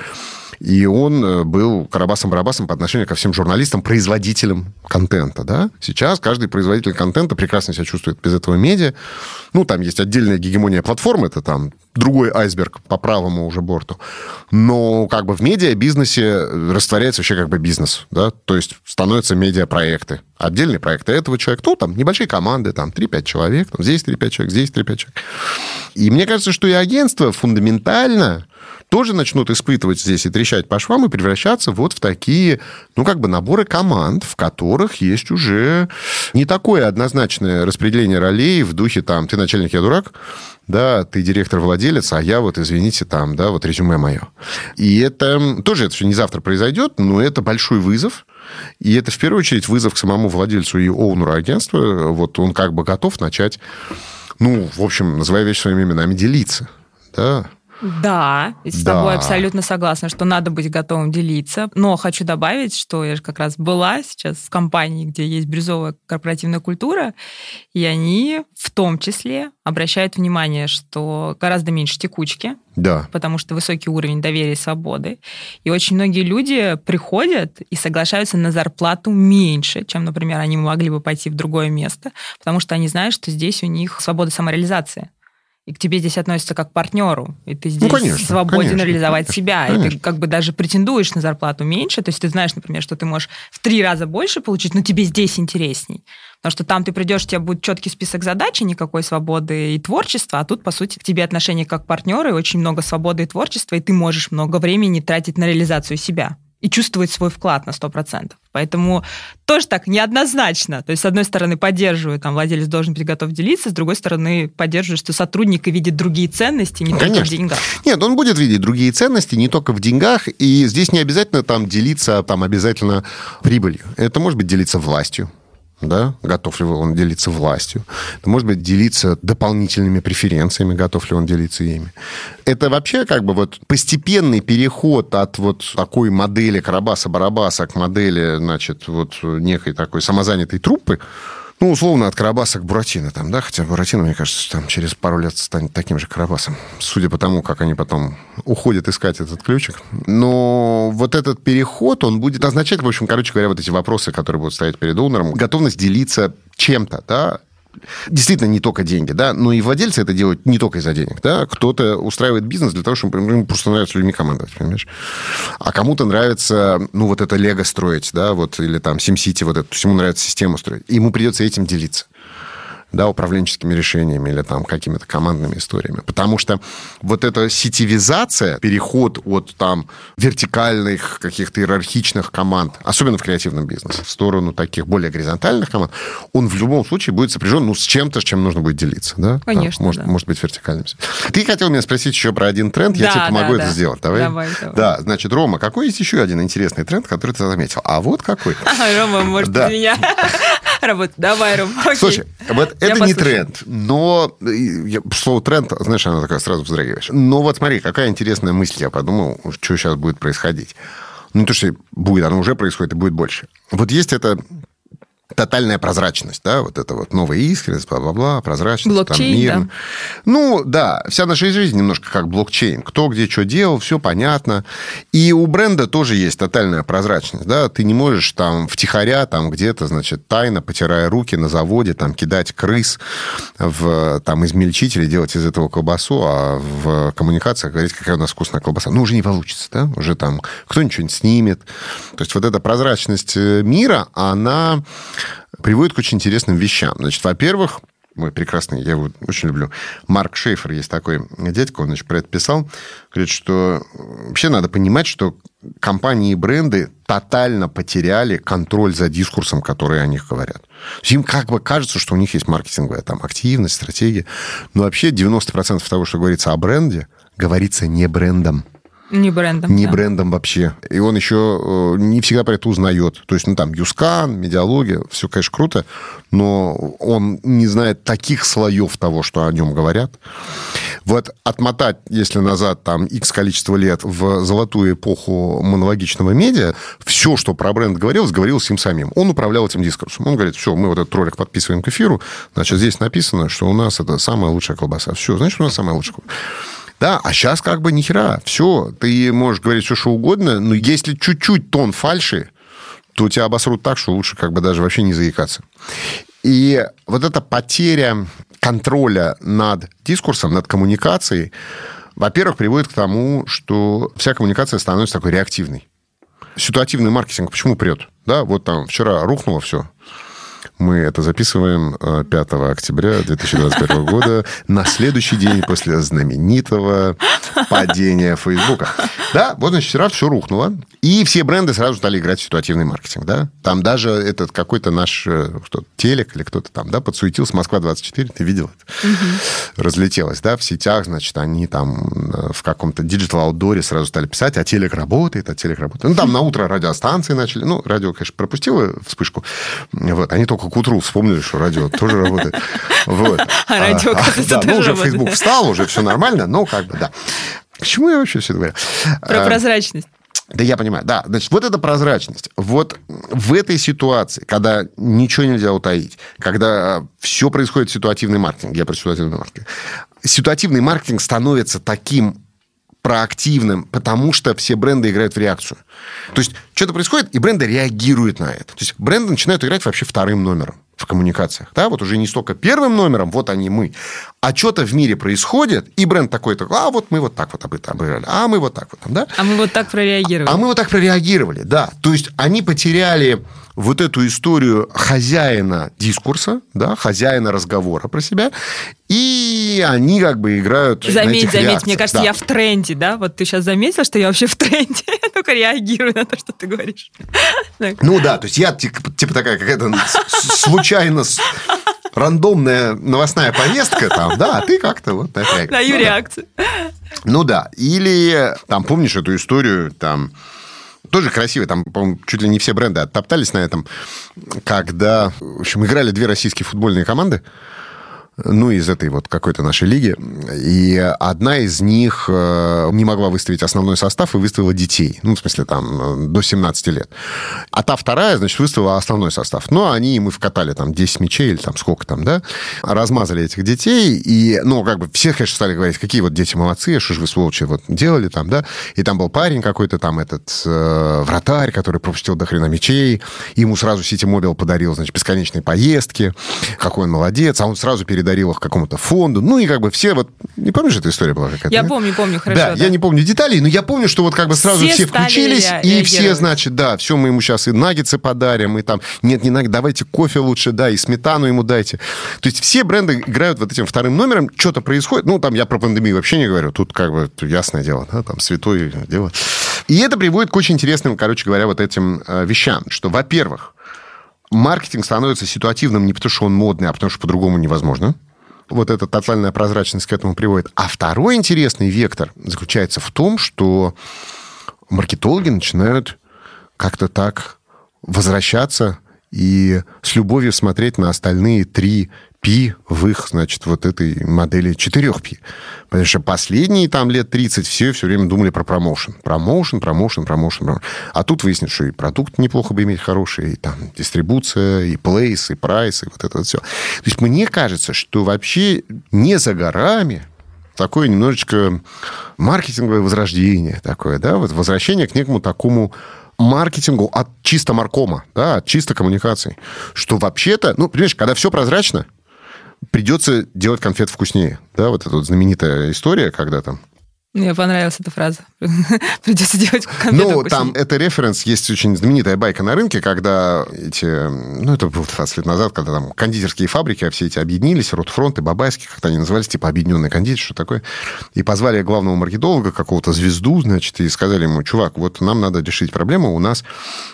И он э, был карабасом-барабасом по отношению ко всем журналистам, производителям контента. Да? Сейчас каждый производитель контента прекрасно себя чувствует без этого медиа. Ну, там есть отдельная гегемония платформы, это там другой айсберг по правому уже борту. Но как бы в медиа-бизнесе растворяется вообще как бы бизнес. Да? То есть становятся медиапроекты. Отдельные проекты этого человека. Ну, там небольшие команды, там 3-5 человек, там здесь 3-5 человек, здесь 3-5 человек. И мне кажется, что и агентство фундаментально тоже начнут испытывать здесь и трещать по швам и превращаться вот в такие, ну, как бы наборы команд, в которых есть уже не такое однозначное распределение ролей в духе там, ты начальник, я дурак, да, ты директор-владелец, а я вот, извините, там, да, вот резюме мое. И это тоже это все не завтра произойдет, но это большой вызов, и это в первую очередь вызов к самому владельцу и оунеру агентства. Вот он как бы готов начать, ну, в общем, называя вещи своими именами, делиться. Да, да, с да. тобой абсолютно согласна, что надо быть готовым делиться. Но хочу добавить, что я же как раз была сейчас в компании, где есть бирюзовая корпоративная культура, и они в том числе обращают внимание, что гораздо меньше текучки, да. потому что высокий уровень доверия и свободы. И очень многие люди приходят и соглашаются на зарплату меньше, чем, например, они могли бы пойти в другое место, потому что они знают, что здесь у них свобода самореализации и к тебе здесь относятся как к партнеру, и ты здесь ну, конечно, свободен конечно, реализовать конечно, себя, конечно. и ты как бы даже претендуешь на зарплату меньше, то есть ты знаешь, например, что ты можешь в три раза больше получить, но тебе здесь интересней. Потому что там ты придешь, у тебя будет четкий список задач, и никакой свободы и творчества, а тут, по сути, к тебе отношение как к партнеру, и очень много свободы и творчества, и ты можешь много времени тратить на реализацию себя и чувствовать свой вклад на 100%. Поэтому тоже так неоднозначно. То есть, с одной стороны, поддерживаю, там, владелец должен быть готов делиться, с другой стороны, поддерживаю, что сотрудник видит другие ценности, не Конечно. только в деньгах. Нет, он будет видеть другие ценности не только в деньгах, и здесь не обязательно там делиться там обязательно прибылью. Это может быть делиться властью, да, готов ли он делиться властью, может быть, делиться дополнительными преференциями, готов ли он делиться ими. Это вообще как бы вот постепенный переход от вот такой модели Карабаса-Барабаса к модели, значит, вот некой такой самозанятой труппы, ну, условно, от Карабаса к Буратино там, да, хотя Буратино, мне кажется, там через пару лет станет таким же Карабасом, судя по тому, как они потом уходят искать этот ключик. Но вот этот переход, он будет означать, в общем, короче говоря, вот эти вопросы, которые будут стоять перед Унером, готовность делиться чем-то, да, действительно не только деньги, да, но и владельцы это делают не только из-за денег, да, кто-то устраивает бизнес для того, чтобы ему просто нравится людьми командовать, понимаешь, а кому-то нравится, ну, вот это Лего строить, да, вот, или там SimCity, вот это, то есть ему нравится систему строить, и ему придется этим делиться да, управленческими решениями или там какими-то командными историями. Потому что вот эта сетевизация, переход от там вертикальных каких-то иерархичных команд, особенно в креативном бизнесе, в сторону таких более горизонтальных команд, он в любом случае будет сопряжен ну, с чем-то, с чем нужно будет делиться. Да? Конечно, там, может, да. может быть, вертикальным. Ты хотел меня спросить еще про один тренд, Да, я тебе помогу да, это да. сделать. Давай? Давай, давай. Да, значит, Рома, какой есть еще один интересный тренд, который ты заметил? А вот какой. Рома, может, Да. меня работать. Давай, Ром, окей. Слушай, вот это не послушаю. тренд, но э, я- слово тренд, знаешь, оно такое сразу вздрагиваешь. Но вот смотри, какая интересная мысль, я подумал, что сейчас будет происходить. Ну, то, что будет, оно уже происходит и будет больше. Вот есть это тотальная прозрачность, да, вот это вот новая искренность, бла-бла-бла, прозрачность, Блокчейн, там, мир. да. Ну, да, вся наша жизнь немножко как блокчейн. Кто где что делал, все понятно. И у бренда тоже есть тотальная прозрачность, да, ты не можешь там втихаря, там где-то, значит, тайно, потирая руки на заводе, там кидать крыс в там измельчитель и делать из этого колбасу, а в коммуникациях говорить, какая у нас вкусная колбаса. Ну, уже не получится, да, уже там кто-нибудь что-нибудь снимет. То есть вот эта прозрачность э, мира, она приводит к очень интересным вещам. Значит, во-первых, мой прекрасный, я его очень люблю, Марк Шейфер есть такой дядька, он значит, про это писал, говорит, что э, вообще надо понимать, что компании и бренды тотально потеряли контроль за дискурсом, который о них говорят. Им как бы кажется, что у них есть маркетинговая там активность, стратегия, но вообще 90% того, что говорится о бренде, говорится не брендом. Не брендом. Не да. брендом вообще. И он еще э, не всегда про это узнает. То есть, ну, там, Юскан, медиалогия, все, конечно, круто, но он не знает таких слоев того, что о нем говорят. Вот отмотать, если назад, там, X количество лет в золотую эпоху монологичного медиа, все, что про бренд говорилось, говорилось им самим. Он управлял этим дискурсом. Он говорит, все, мы вот этот ролик подписываем к эфиру, значит, здесь написано, что у нас это самая лучшая колбаса. Все, значит, у нас самая лучшая колбаса. Да, а сейчас как бы ни хера. Все, ты можешь говорить все, что угодно, но если чуть-чуть тон фальши, то тебя обосрут так, что лучше как бы даже вообще не заикаться. И вот эта потеря контроля над дискурсом, над коммуникацией, во-первых, приводит к тому, что вся коммуникация становится такой реактивной. Ситуативный маркетинг почему прет? Да, вот там вчера рухнуло все. Мы это записываем э, 5 октября 2021 года, на следующий день после знаменитого падения Фейсбука. Да, вот, значит, вчера все рухнуло, и все бренды сразу стали играть в ситуативный маркетинг, да. Там даже этот какой-то наш э, кто телек или кто-то там, да, подсуетился, Москва-24, ты видел это? Разлетелось, да, в сетях, значит, они там э, в каком-то digital-аудоре сразу стали писать, а телек работает, а телек работает. Ну, там на утро радиостанции начали, ну, радио, конечно, пропустило вспышку, вот, они только к утру вспомнили, что радио тоже работает. Вот. А радио, оказывается, Да, ну, уже. Facebook встал, уже все нормально, но как бы, да. К чему я вообще все это говорю? Про А, прозрачность. да, я понимаю. Да, значит, вот эта прозрачность. Вот в этой ситуации, когда ничего нельзя утаить, когда все происходит в ситуативный маркетинг, я про ситуативный маркетинг, ситуативный маркетинг становится таким проактивным, потому что все бренды играют в реакцию. То есть что-то происходит, и бренды реагируют на это. То есть бренды начинают играть вообще вторым номером в коммуникациях. Да, вот уже не столько первым номером, вот они мы, а что-то в мире происходит, и бренд такой-то, а вот мы вот так вот об- обыграли, а мы вот так вот, там, да? А мы вот так прореагировали. А мы вот так прореагировали, да. То есть они потеряли вот эту историю хозяина дискурса, да, хозяина разговора про себя, и они как бы играют на Заметь, заметь, мне кажется, да. я в тренде, да? Вот ты сейчас заметил, что я вообще в тренде. Я только реагирую на то, что ты говоришь. Ну да, то есть я типа, типа такая какая-то случайно рандомная новостная повестка там, да, а ты как-то вот так. Даю Ну да. реакцию. Ну да. Или там, помнишь эту историю, там, тоже красивый. Там, по-моему, чуть ли не все бренды оттоптались на этом, когда, в общем, играли две российские футбольные команды ну, из этой вот какой-то нашей лиги. И одна из них э, не могла выставить основной состав и выставила детей. Ну, в смысле, там, э, до 17 лет. А та вторая, значит, выставила основной состав. Ну, они, мы вкатали там 10 мячей или там сколько там, да, размазали этих детей. И, ну, как бы все, конечно, стали говорить, какие вот дети молодцы, что же вы, сволочи, вот делали там, да. И там был парень какой-то там, этот э, вратарь, который пропустил до хрена мячей. Ему сразу Сити Мобил подарил, значит, бесконечные поездки. Какой он молодец. А он сразу перед дарил их какому-то фонду. Ну, и как бы все вот... Не помнишь, эта история была какая-то? Я да? помню, помню, хорошо. Да, да, я не помню деталей, но я помню, что вот как бы сразу все, все включились, и все, значит, да, все мы ему сейчас и наггетсы подарим, и там, нет, не наггетсы, давайте кофе лучше, да, и сметану ему дайте. То есть все бренды играют вот этим вторым номером, что-то происходит. Ну, там я про пандемию вообще не говорю, тут как бы ясное дело, да, там святое дело. И это приводит к очень интересным, короче говоря, вот этим э, вещам, что, во-первых, маркетинг становится ситуативным не потому, что он модный, а потому, что по-другому невозможно вот эта тотальная прозрачность к этому приводит. А второй интересный вектор заключается в том, что маркетологи начинают как-то так возвращаться и с любовью смотреть на остальные три Пи в их, значит, вот этой модели 4P. Потому что последние там лет 30 все все время думали про промоушен. Промоушен, промоушен, промоушен. А тут выяснилось, что и продукт неплохо бы иметь хороший, и там дистрибуция, и плейс, и прайс, и вот это вот все. То есть мне кажется, что вообще не за горами такое немножечко маркетинговое возрождение такое, да, вот возвращение к некому такому маркетингу от чисто маркома, да, от чисто коммуникаций. Что вообще-то, ну, понимаешь, когда все прозрачно, придется делать конфет вкуснее. Да, вот эта вот знаменитая история, когда там мне понравилась эта фраза. Придется делать конфету Ну, там это референс, есть очень знаменитая байка на рынке, когда эти, ну, это было 20 лет назад, когда там кондитерские фабрики, а все эти объединились, Ротфронт и Бабайский, как-то они назывались, типа объединенный кондитер, что такое, и позвали главного маркетолога, какого-то звезду, значит, и сказали ему, чувак, вот нам надо решить проблему, у нас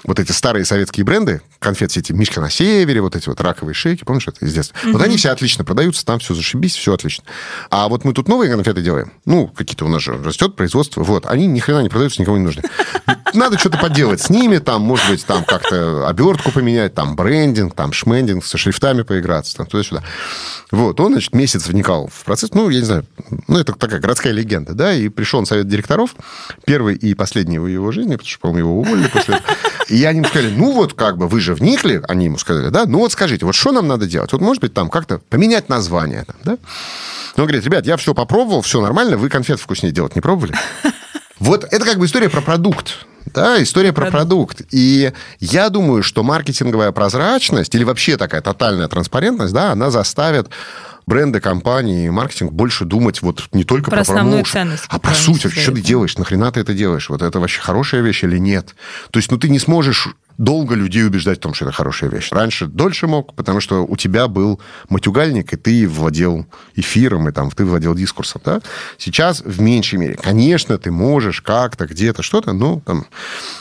вот эти старые советские бренды, конфет все эти Мишка на севере, вот эти вот раковые шейки, помнишь, это из детства, вот они все отлично продаются, там все зашибись, все отлично. А вот мы тут новые конфеты делаем, ну, какие-то у нас же растет производство, вот, они ни хрена не продаются, никому не нужны. Надо что-то поделать с ними, там, может быть, там как-то обертку поменять, там, брендинг, там, шмендинг, со шрифтами поиграться, там, туда-сюда. Вот, он, значит, месяц вникал в процесс, ну, я не знаю, ну, это такая городская легенда, да, и пришел на совет директоров, первый и последний в его жизни, потому что, по-моему, его уволили после этого. И они ему сказали, ну, вот, как бы, вы же вникли, они ему сказали, да, ну, вот скажите, вот что нам надо делать? Вот, может быть, там как-то поменять название, там, да? он говорит, ребят, я все попробовал, все нормально, вы конфет вкуснее делать не пробовали? Вот это как бы история про продукт. Да, история про продукт. И я думаю, что маркетинговая прозрачность или вообще такая тотальная транспарентность, да, она заставит бренды, компании, маркетинг больше думать вот не только про, про промоушен, а про суть. Что ты делаешь? Нахрена ты это делаешь? Вот это вообще хорошая вещь или нет? То есть, ну, ты не сможешь долго людей убеждать в том, что это хорошая вещь. Раньше дольше мог, потому что у тебя был матюгальник, и ты владел эфиром, и там ты владел дискурсом. Да? Сейчас в меньшей мере. Конечно, ты можешь как-то, где-то, что-то, ну, там,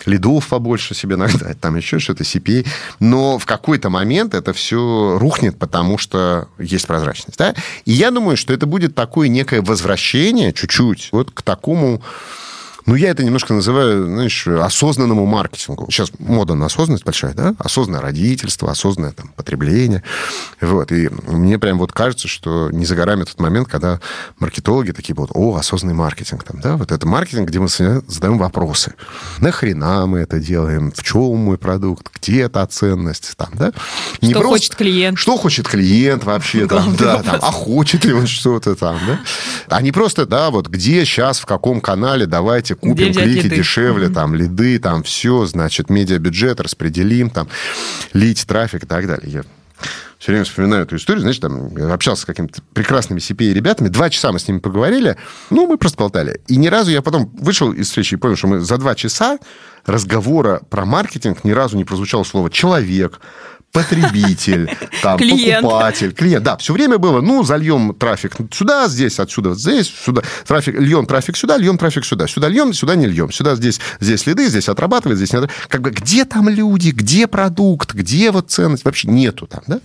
лидов побольше себе нагнать, там еще что-то, CPA. Но в какой-то момент это все рухнет, потому что есть прозрачность. Да? И я думаю, что это будет такое некое возвращение чуть-чуть вот к такому ну, я это немножко называю, знаешь, осознанному маркетингу. Сейчас мода на осознанность большая, да? Осознанное родительство, осознанное там, потребление. Вот. И мне прям вот кажется, что не за горами тот момент, когда маркетологи такие будут, о, осознанный маркетинг. Там, да? Вот это маркетинг, где мы задаем вопросы. Нахрена мы это делаем? В чем мой продукт? Где та ценность? Там, да? Не что просто... хочет клиент? Что хочет клиент вообще? Там, да, там, а хочет ли он что-то там? Да? А не просто, да, вот где сейчас, в каком канале, давайте давайте купим клики лиды. дешевле, mm-hmm. там, лиды, там, все, значит, медиабюджет распределим, там, лить трафик и так далее. Я все время вспоминаю эту историю, значит, там, общался с какими-то прекрасными CPA ребятами, два часа мы с ними поговорили, ну, мы просто болтали. И ни разу я потом вышел из встречи и понял, что мы за два часа разговора про маркетинг ни разу не прозвучало слово «человек», потребитель, там, клиент. покупатель, клиент. Да, все время было, ну, зальем трафик сюда, здесь, отсюда, здесь, сюда. Трафик, льем трафик сюда, льем трафик сюда. Сюда льем, сюда не льем. Сюда, здесь, здесь следы, здесь отрабатывает, здесь не Как бы где там люди, где продукт, где вот ценность? Вообще нету там, да?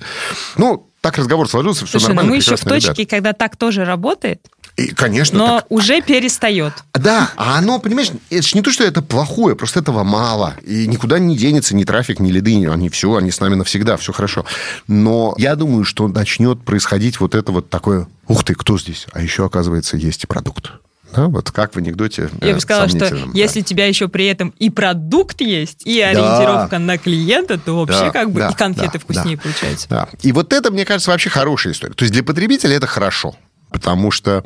Ну, так разговор сложился, все Слушай, нормально. Ну мы еще в точке, ребят. когда так тоже работает, И, конечно. Но так... уже перестает. Да, а оно, понимаешь, это же не то, что это плохое, просто этого мало. И никуда не денется ни трафик, ни лиды, они все, они с нами навсегда, все хорошо. Но я думаю, что начнет происходить вот это вот такое, ух ты, кто здесь? А еще, оказывается, есть и продукт. Да, вот как в анекдоте. Я бы сказала, что да. если у тебя еще при этом и продукт есть, и ориентировка да. на клиента, то вообще да, как бы да, и конфеты да, вкуснее да, получаются. Да. И вот это, мне кажется, вообще хорошая история. То есть для потребителя это хорошо. Потому что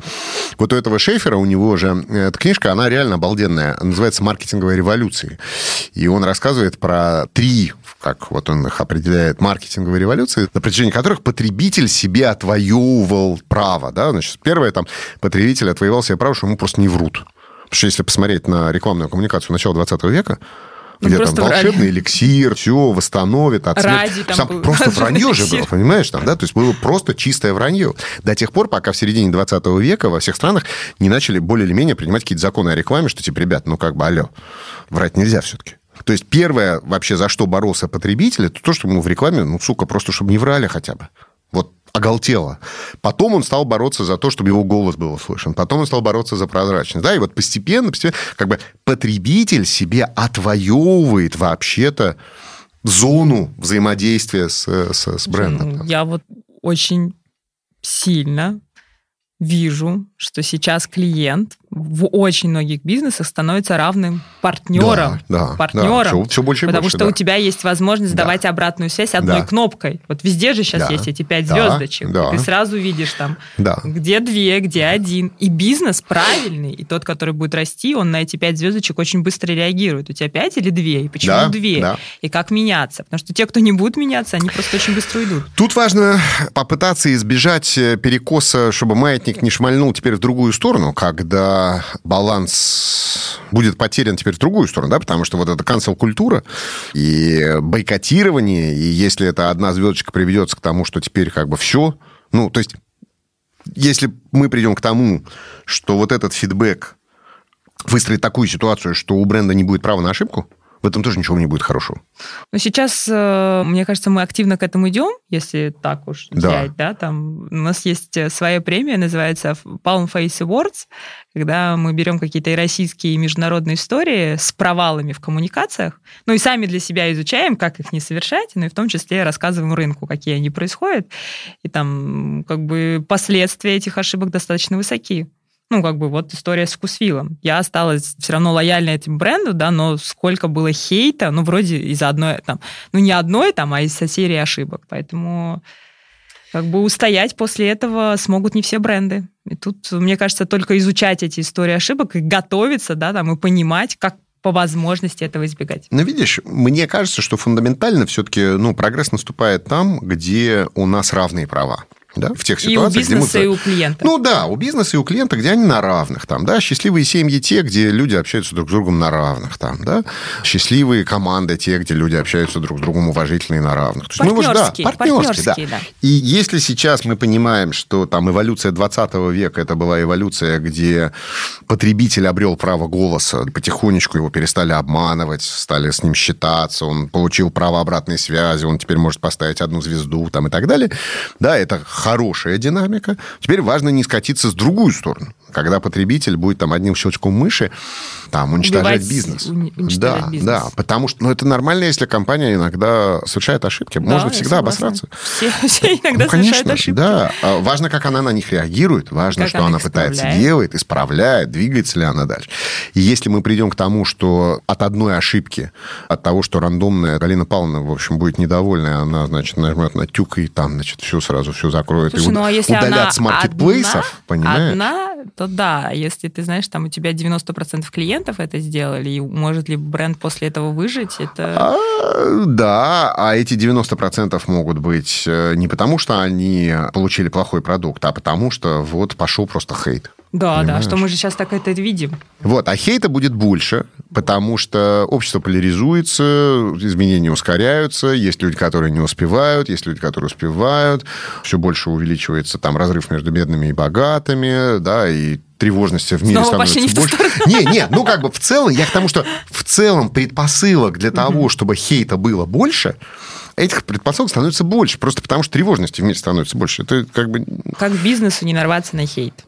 вот у этого Шейфера, у него же э, эта книжка, она реально обалденная. Называется «Маркетинговая революция». И он рассказывает про три, как вот он их определяет, маркетинговые революции, на протяжении которых потребитель себе отвоевывал право. Да? Значит, первое, там, потребитель отвоевал себе право, что ему просто не врут. Потому что если посмотреть на рекламную коммуникацию начала 20 века, ну, где там волшебный врали. эликсир, все восстановит от Ради там, там просто вранье же было, понимаешь? Там, да? То есть было просто чистое вранье. До тех пор, пока в середине 20 века во всех странах не начали более или менее принимать какие-то законы о рекламе, что типа, ребят, ну как бы, алло, врать нельзя все-таки. То есть первое вообще, за что боролся потребитель, это то, что ему в рекламе, ну, сука, просто чтобы не врали хотя бы. Оголтело. Потом он стал бороться за то, чтобы его голос был услышан. Потом он стал бороться за прозрачность. Да, и вот постепенно, постепенно как бы потребитель себе отвоевывает вообще-то зону взаимодействия с, с, с брендом. Я вот очень сильно вижу, что сейчас клиент в очень многих бизнесах становится равным партнером. Да, да, партнером. Да, все, все больше потому больше, что да. у тебя есть возможность да. давать обратную связь одной да. кнопкой. Вот везде же сейчас да. есть эти пять да. звездочек. Да. Ты сразу видишь там, да. где две, где один. И бизнес правильный, и тот, который будет расти, он на эти пять звездочек очень быстро реагирует. У тебя пять или две? И почему да, две? Да. И как меняться? Потому что те, кто не будут меняться, они просто очень быстро уйдут. Тут важно попытаться избежать перекоса, чтобы маятник не шмальнул теперь в другую сторону, когда баланс будет потерян теперь в другую сторону, да, потому что вот эта канцел-культура и бойкотирование, и если эта одна звездочка приведется к тому, что теперь как бы все, ну, то есть если мы придем к тому, что вот этот фидбэк выстроит такую ситуацию, что у бренда не будет права на ошибку, в этом тоже ничего не будет хорошего. Но сейчас, э, мне кажется, мы активно к этому идем, если так уж да. взять, да, там у нас есть э, своя премия, называется Palm Face Awards, когда мы берем какие-то и российские, и международные истории с провалами в коммуникациях, ну и сами для себя изучаем, как их не совершать, ну и в том числе рассказываем рынку, какие они происходят, и там как бы последствия этих ошибок достаточно высоки ну, как бы вот история с вкусвиллом. Я осталась все равно лояльна этим бренду, да, но сколько было хейта, ну, вроде из-за одной, там, ну, не одной, там, а из-за серии ошибок. Поэтому как бы устоять после этого смогут не все бренды. И тут, мне кажется, только изучать эти истории ошибок и готовиться, да, там, и понимать, как по возможности этого избегать. Но видишь, мне кажется, что фундаментально все-таки ну, прогресс наступает там, где у нас равные права да, в тех ситуациях, и у бизнеса, где мы... и у клиента. Ну да, у бизнеса и у клиента, где они на равных, там, да, счастливые семьи те, где люди общаются друг с другом на равных, там, да, счастливые команды те, где люди общаются друг с другом уважительно и на равных. То есть мы уже, да, партнерские, да. да. И если сейчас мы понимаем, что там эволюция 20 века, это была эволюция, где потребитель обрел право голоса, потихонечку его перестали обманывать, стали с ним считаться, он получил право обратной связи, он теперь может поставить одну звезду, там, и так далее, да, это хорошая динамика. Теперь важно не скатиться с другую сторону, когда потребитель будет там одним щелчком мыши там уничтожать Убивать, бизнес. Уничтожать да, бизнес. да, потому что, ну, это нормально, если компания иногда совершает ошибки. Да, Можно всегда обосраться. Все, все иногда ну, конечно, совершают ошибки. Да, а важно, как она на них реагирует, важно, как что она, она пытается делать, исправляет, двигается ли она дальше. И если мы придем к тому, что от одной ошибки, от того, что рандомная Галина Павловна, в общем, будет недовольна, она, значит, нажмет на тюк, и там, значит, все сразу, все закроет, Слушай, и ну, а если удалят с маркетплейсов, понимаешь? Одна, то да, если ты знаешь, там у тебя 90% клиентов это сделали, и может ли бренд после этого выжить, это... А, да, а эти 90% могут быть э, не потому, что они получили плохой продукт, а потому что вот пошел просто хейт. Да, Понимаешь? да, что мы же сейчас так это видим. Вот, а хейта будет больше, потому что общество поляризуется, изменения ускоряются, есть люди, которые не успевают, есть люди, которые успевают, все больше увеличивается там разрыв между бедными и богатыми, да, и тревожности в мире Снова становится больше. Не, не, ну как бы в целом, я к тому, что в целом предпосылок для того, чтобы хейта было больше, этих предпосылок становится больше, просто потому что тревожности в мире становится больше. Это как бы... Как бизнесу не нарваться на хейт?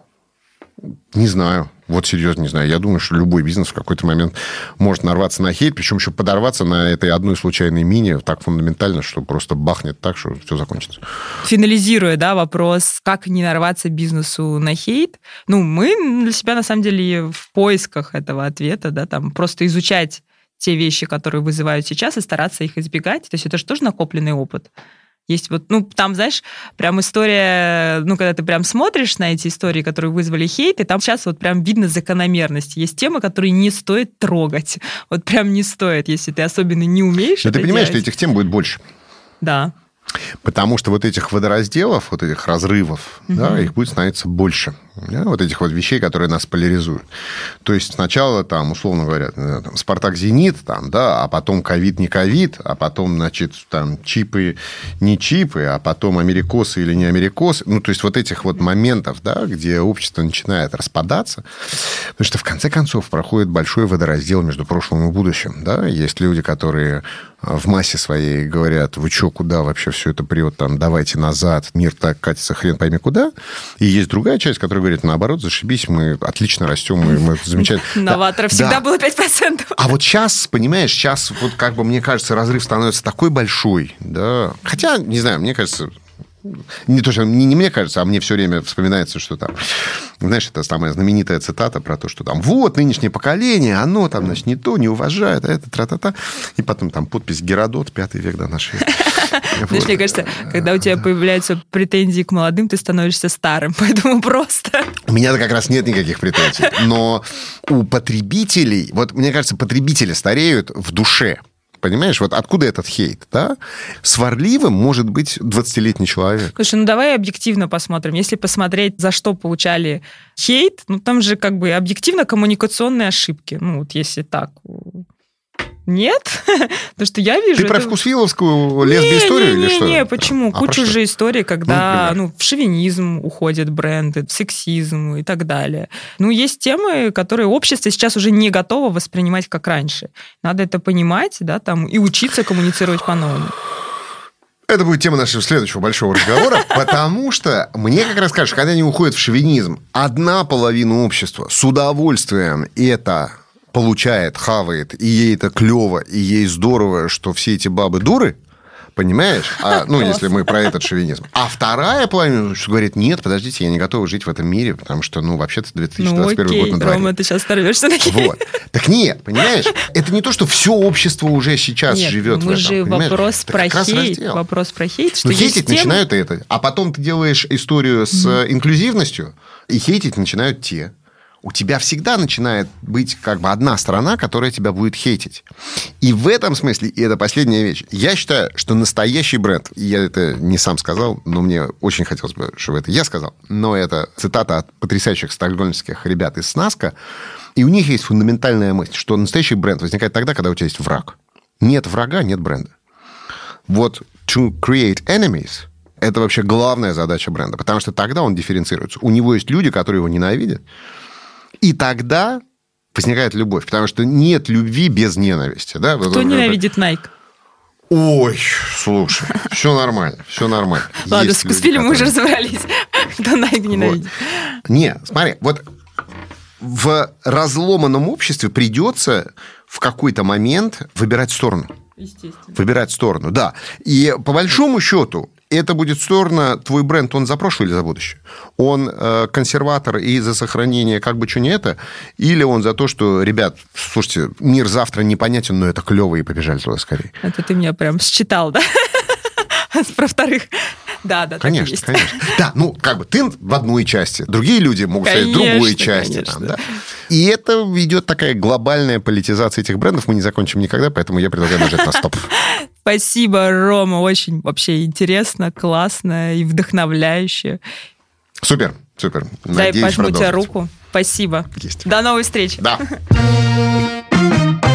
Не знаю. Вот серьезно не знаю. Я думаю, что любой бизнес в какой-то момент может нарваться на хейт, причем еще подорваться на этой одной случайной мини так фундаментально, что просто бахнет так, что все закончится. Финализируя, да, вопрос, как не нарваться бизнесу на хейт, ну, мы для себя, на самом деле, в поисках этого ответа, да, там, просто изучать те вещи, которые вызывают сейчас, и стараться их избегать. То есть это же тоже накопленный опыт. Есть вот, ну, там, знаешь, прям история, ну, когда ты прям смотришь на эти истории, которые вызвали хейт, и там сейчас вот прям видно закономерность. Есть темы, которые не стоит трогать. Вот прям не стоит, если ты особенно не умеешь Но ты понимаешь, делать. что этих тем будет больше. Да. Потому что вот этих водоразделов, вот этих разрывов, угу. да, их будет становиться больше. Да, вот этих вот вещей, которые нас поляризуют. То есть сначала там, условно говоря, там, Спартак-Зенит, там, да, а потом ковид не ковид, а потом, значит, там чипы не чипы, а потом америкосы или не америкосы. Ну, то есть вот этих вот моментов, да, где общество начинает распадаться, потому что в конце концов проходит большой водораздел между прошлым и будущим. Да? Есть люди, которые в массе своей говорят, вы что, куда вообще все это прет, там, давайте назад, мир так катится хрен пойми куда. И есть другая часть, которая говорит, наоборот, зашибись, мы отлично растем, мы, мы замечательно. Новаторов да, всегда да. было 5%. А вот сейчас, понимаешь, сейчас вот как бы, мне кажется, разрыв становится такой большой, да. Хотя, не знаю, мне кажется, не то, что не, не мне кажется, а мне все время вспоминается, что там, знаешь, это самая знаменитая цитата про то, что там, вот, нынешнее поколение, оно там, значит, не то, не уважает, а это, тра-та-та. И потом там подпись Геродот, пятый век до нашей Знаешь, мне кажется, когда у тебя появляются претензии к молодым, ты становишься старым, поэтому просто... У меня как раз нет никаких претензий. Но у потребителей, вот мне кажется, потребители стареют в душе. Понимаешь, вот откуда этот хейт, да? Сварливым может быть 20-летний человек. Слушай, ну давай объективно посмотрим. Если посмотреть, за что получали хейт, ну там же как бы объективно коммуникационные ошибки. Ну вот если так нет, потому что я вижу... Ты про вкусвилловскую лесбию-историю или что? Не, почему? А Куча же историй, когда ну, в шовинизм уходят бренды, в сексизм и так далее. Ну, есть темы, которые общество сейчас уже не готово воспринимать как раньше. Надо это понимать, да, там, и учиться коммуницировать по-новому. Это будет тема нашего следующего большого разговора, потому что мне как раз кажется, когда они уходят в шовинизм, одна половина общества с удовольствием это получает, хавает, и ей это клево, и ей здорово, что все эти бабы дуры, понимаешь? А, ну, если мы про этот шовинизм. А вторая половина говорит, нет, подождите, я не готова жить в этом мире, потому что, ну, вообще-то 2021 ну, окей, год на дворе. Рома, ты сейчас оторвешься на Вот. Так нет, понимаешь? Это не то, что все общество уже сейчас нет, живет мы в этом. же понимаешь? вопрос про хейт. Вопрос про хейт, что Ну, хейтить тема... начинают это. А потом ты делаешь историю с mm-hmm. инклюзивностью, и хейтить начинают те у тебя всегда начинает быть как бы одна сторона, которая тебя будет хейтить. И в этом смысле, и это последняя вещь, я считаю, что настоящий бренд, я это не сам сказал, но мне очень хотелось бы, чтобы это я сказал, но это цитата от потрясающих стокгольмских ребят из СНАСКа, и у них есть фундаментальная мысль, что настоящий бренд возникает тогда, когда у тебя есть враг. Нет врага, нет бренда. Вот to create enemies – это вообще главная задача бренда, потому что тогда он дифференцируется. У него есть люди, которые его ненавидят, и тогда возникает любовь, потому что нет любви без ненависти. Да? Кто ненавидит Nike? Ой, слушай, все нормально, все нормально. Ладно, с фильмом мы уже разобрались, кто Nike ненавидит. Вот. Не, смотри, вот в разломанном обществе придется в какой-то момент выбирать сторону. Естественно. Выбирать сторону, да. И по большому счету это будет сторона, твой бренд, он за прошлое или за будущее? Он э, консерватор и за сохранение как бы что не это? Или он за то, что, ребят, слушайте, мир завтра непонятен, но это клево, и побежали туда скорее? Это ты меня прям считал, да? Про вторых. Да, да, конечно, конечно. Да, ну, как бы ты в одной части, другие люди могут конечно, стоять в другой части. Там, да? И это ведет такая глобальная политизация этих брендов. Мы не закончим никогда, поэтому я предлагаю нажать на стоп. Спасибо, Рома. Очень вообще интересно, классно и вдохновляюще. Супер, супер. Дай Надеюсь, пожму тебе руку. Спасибо. Есть. До новой встречи. Да.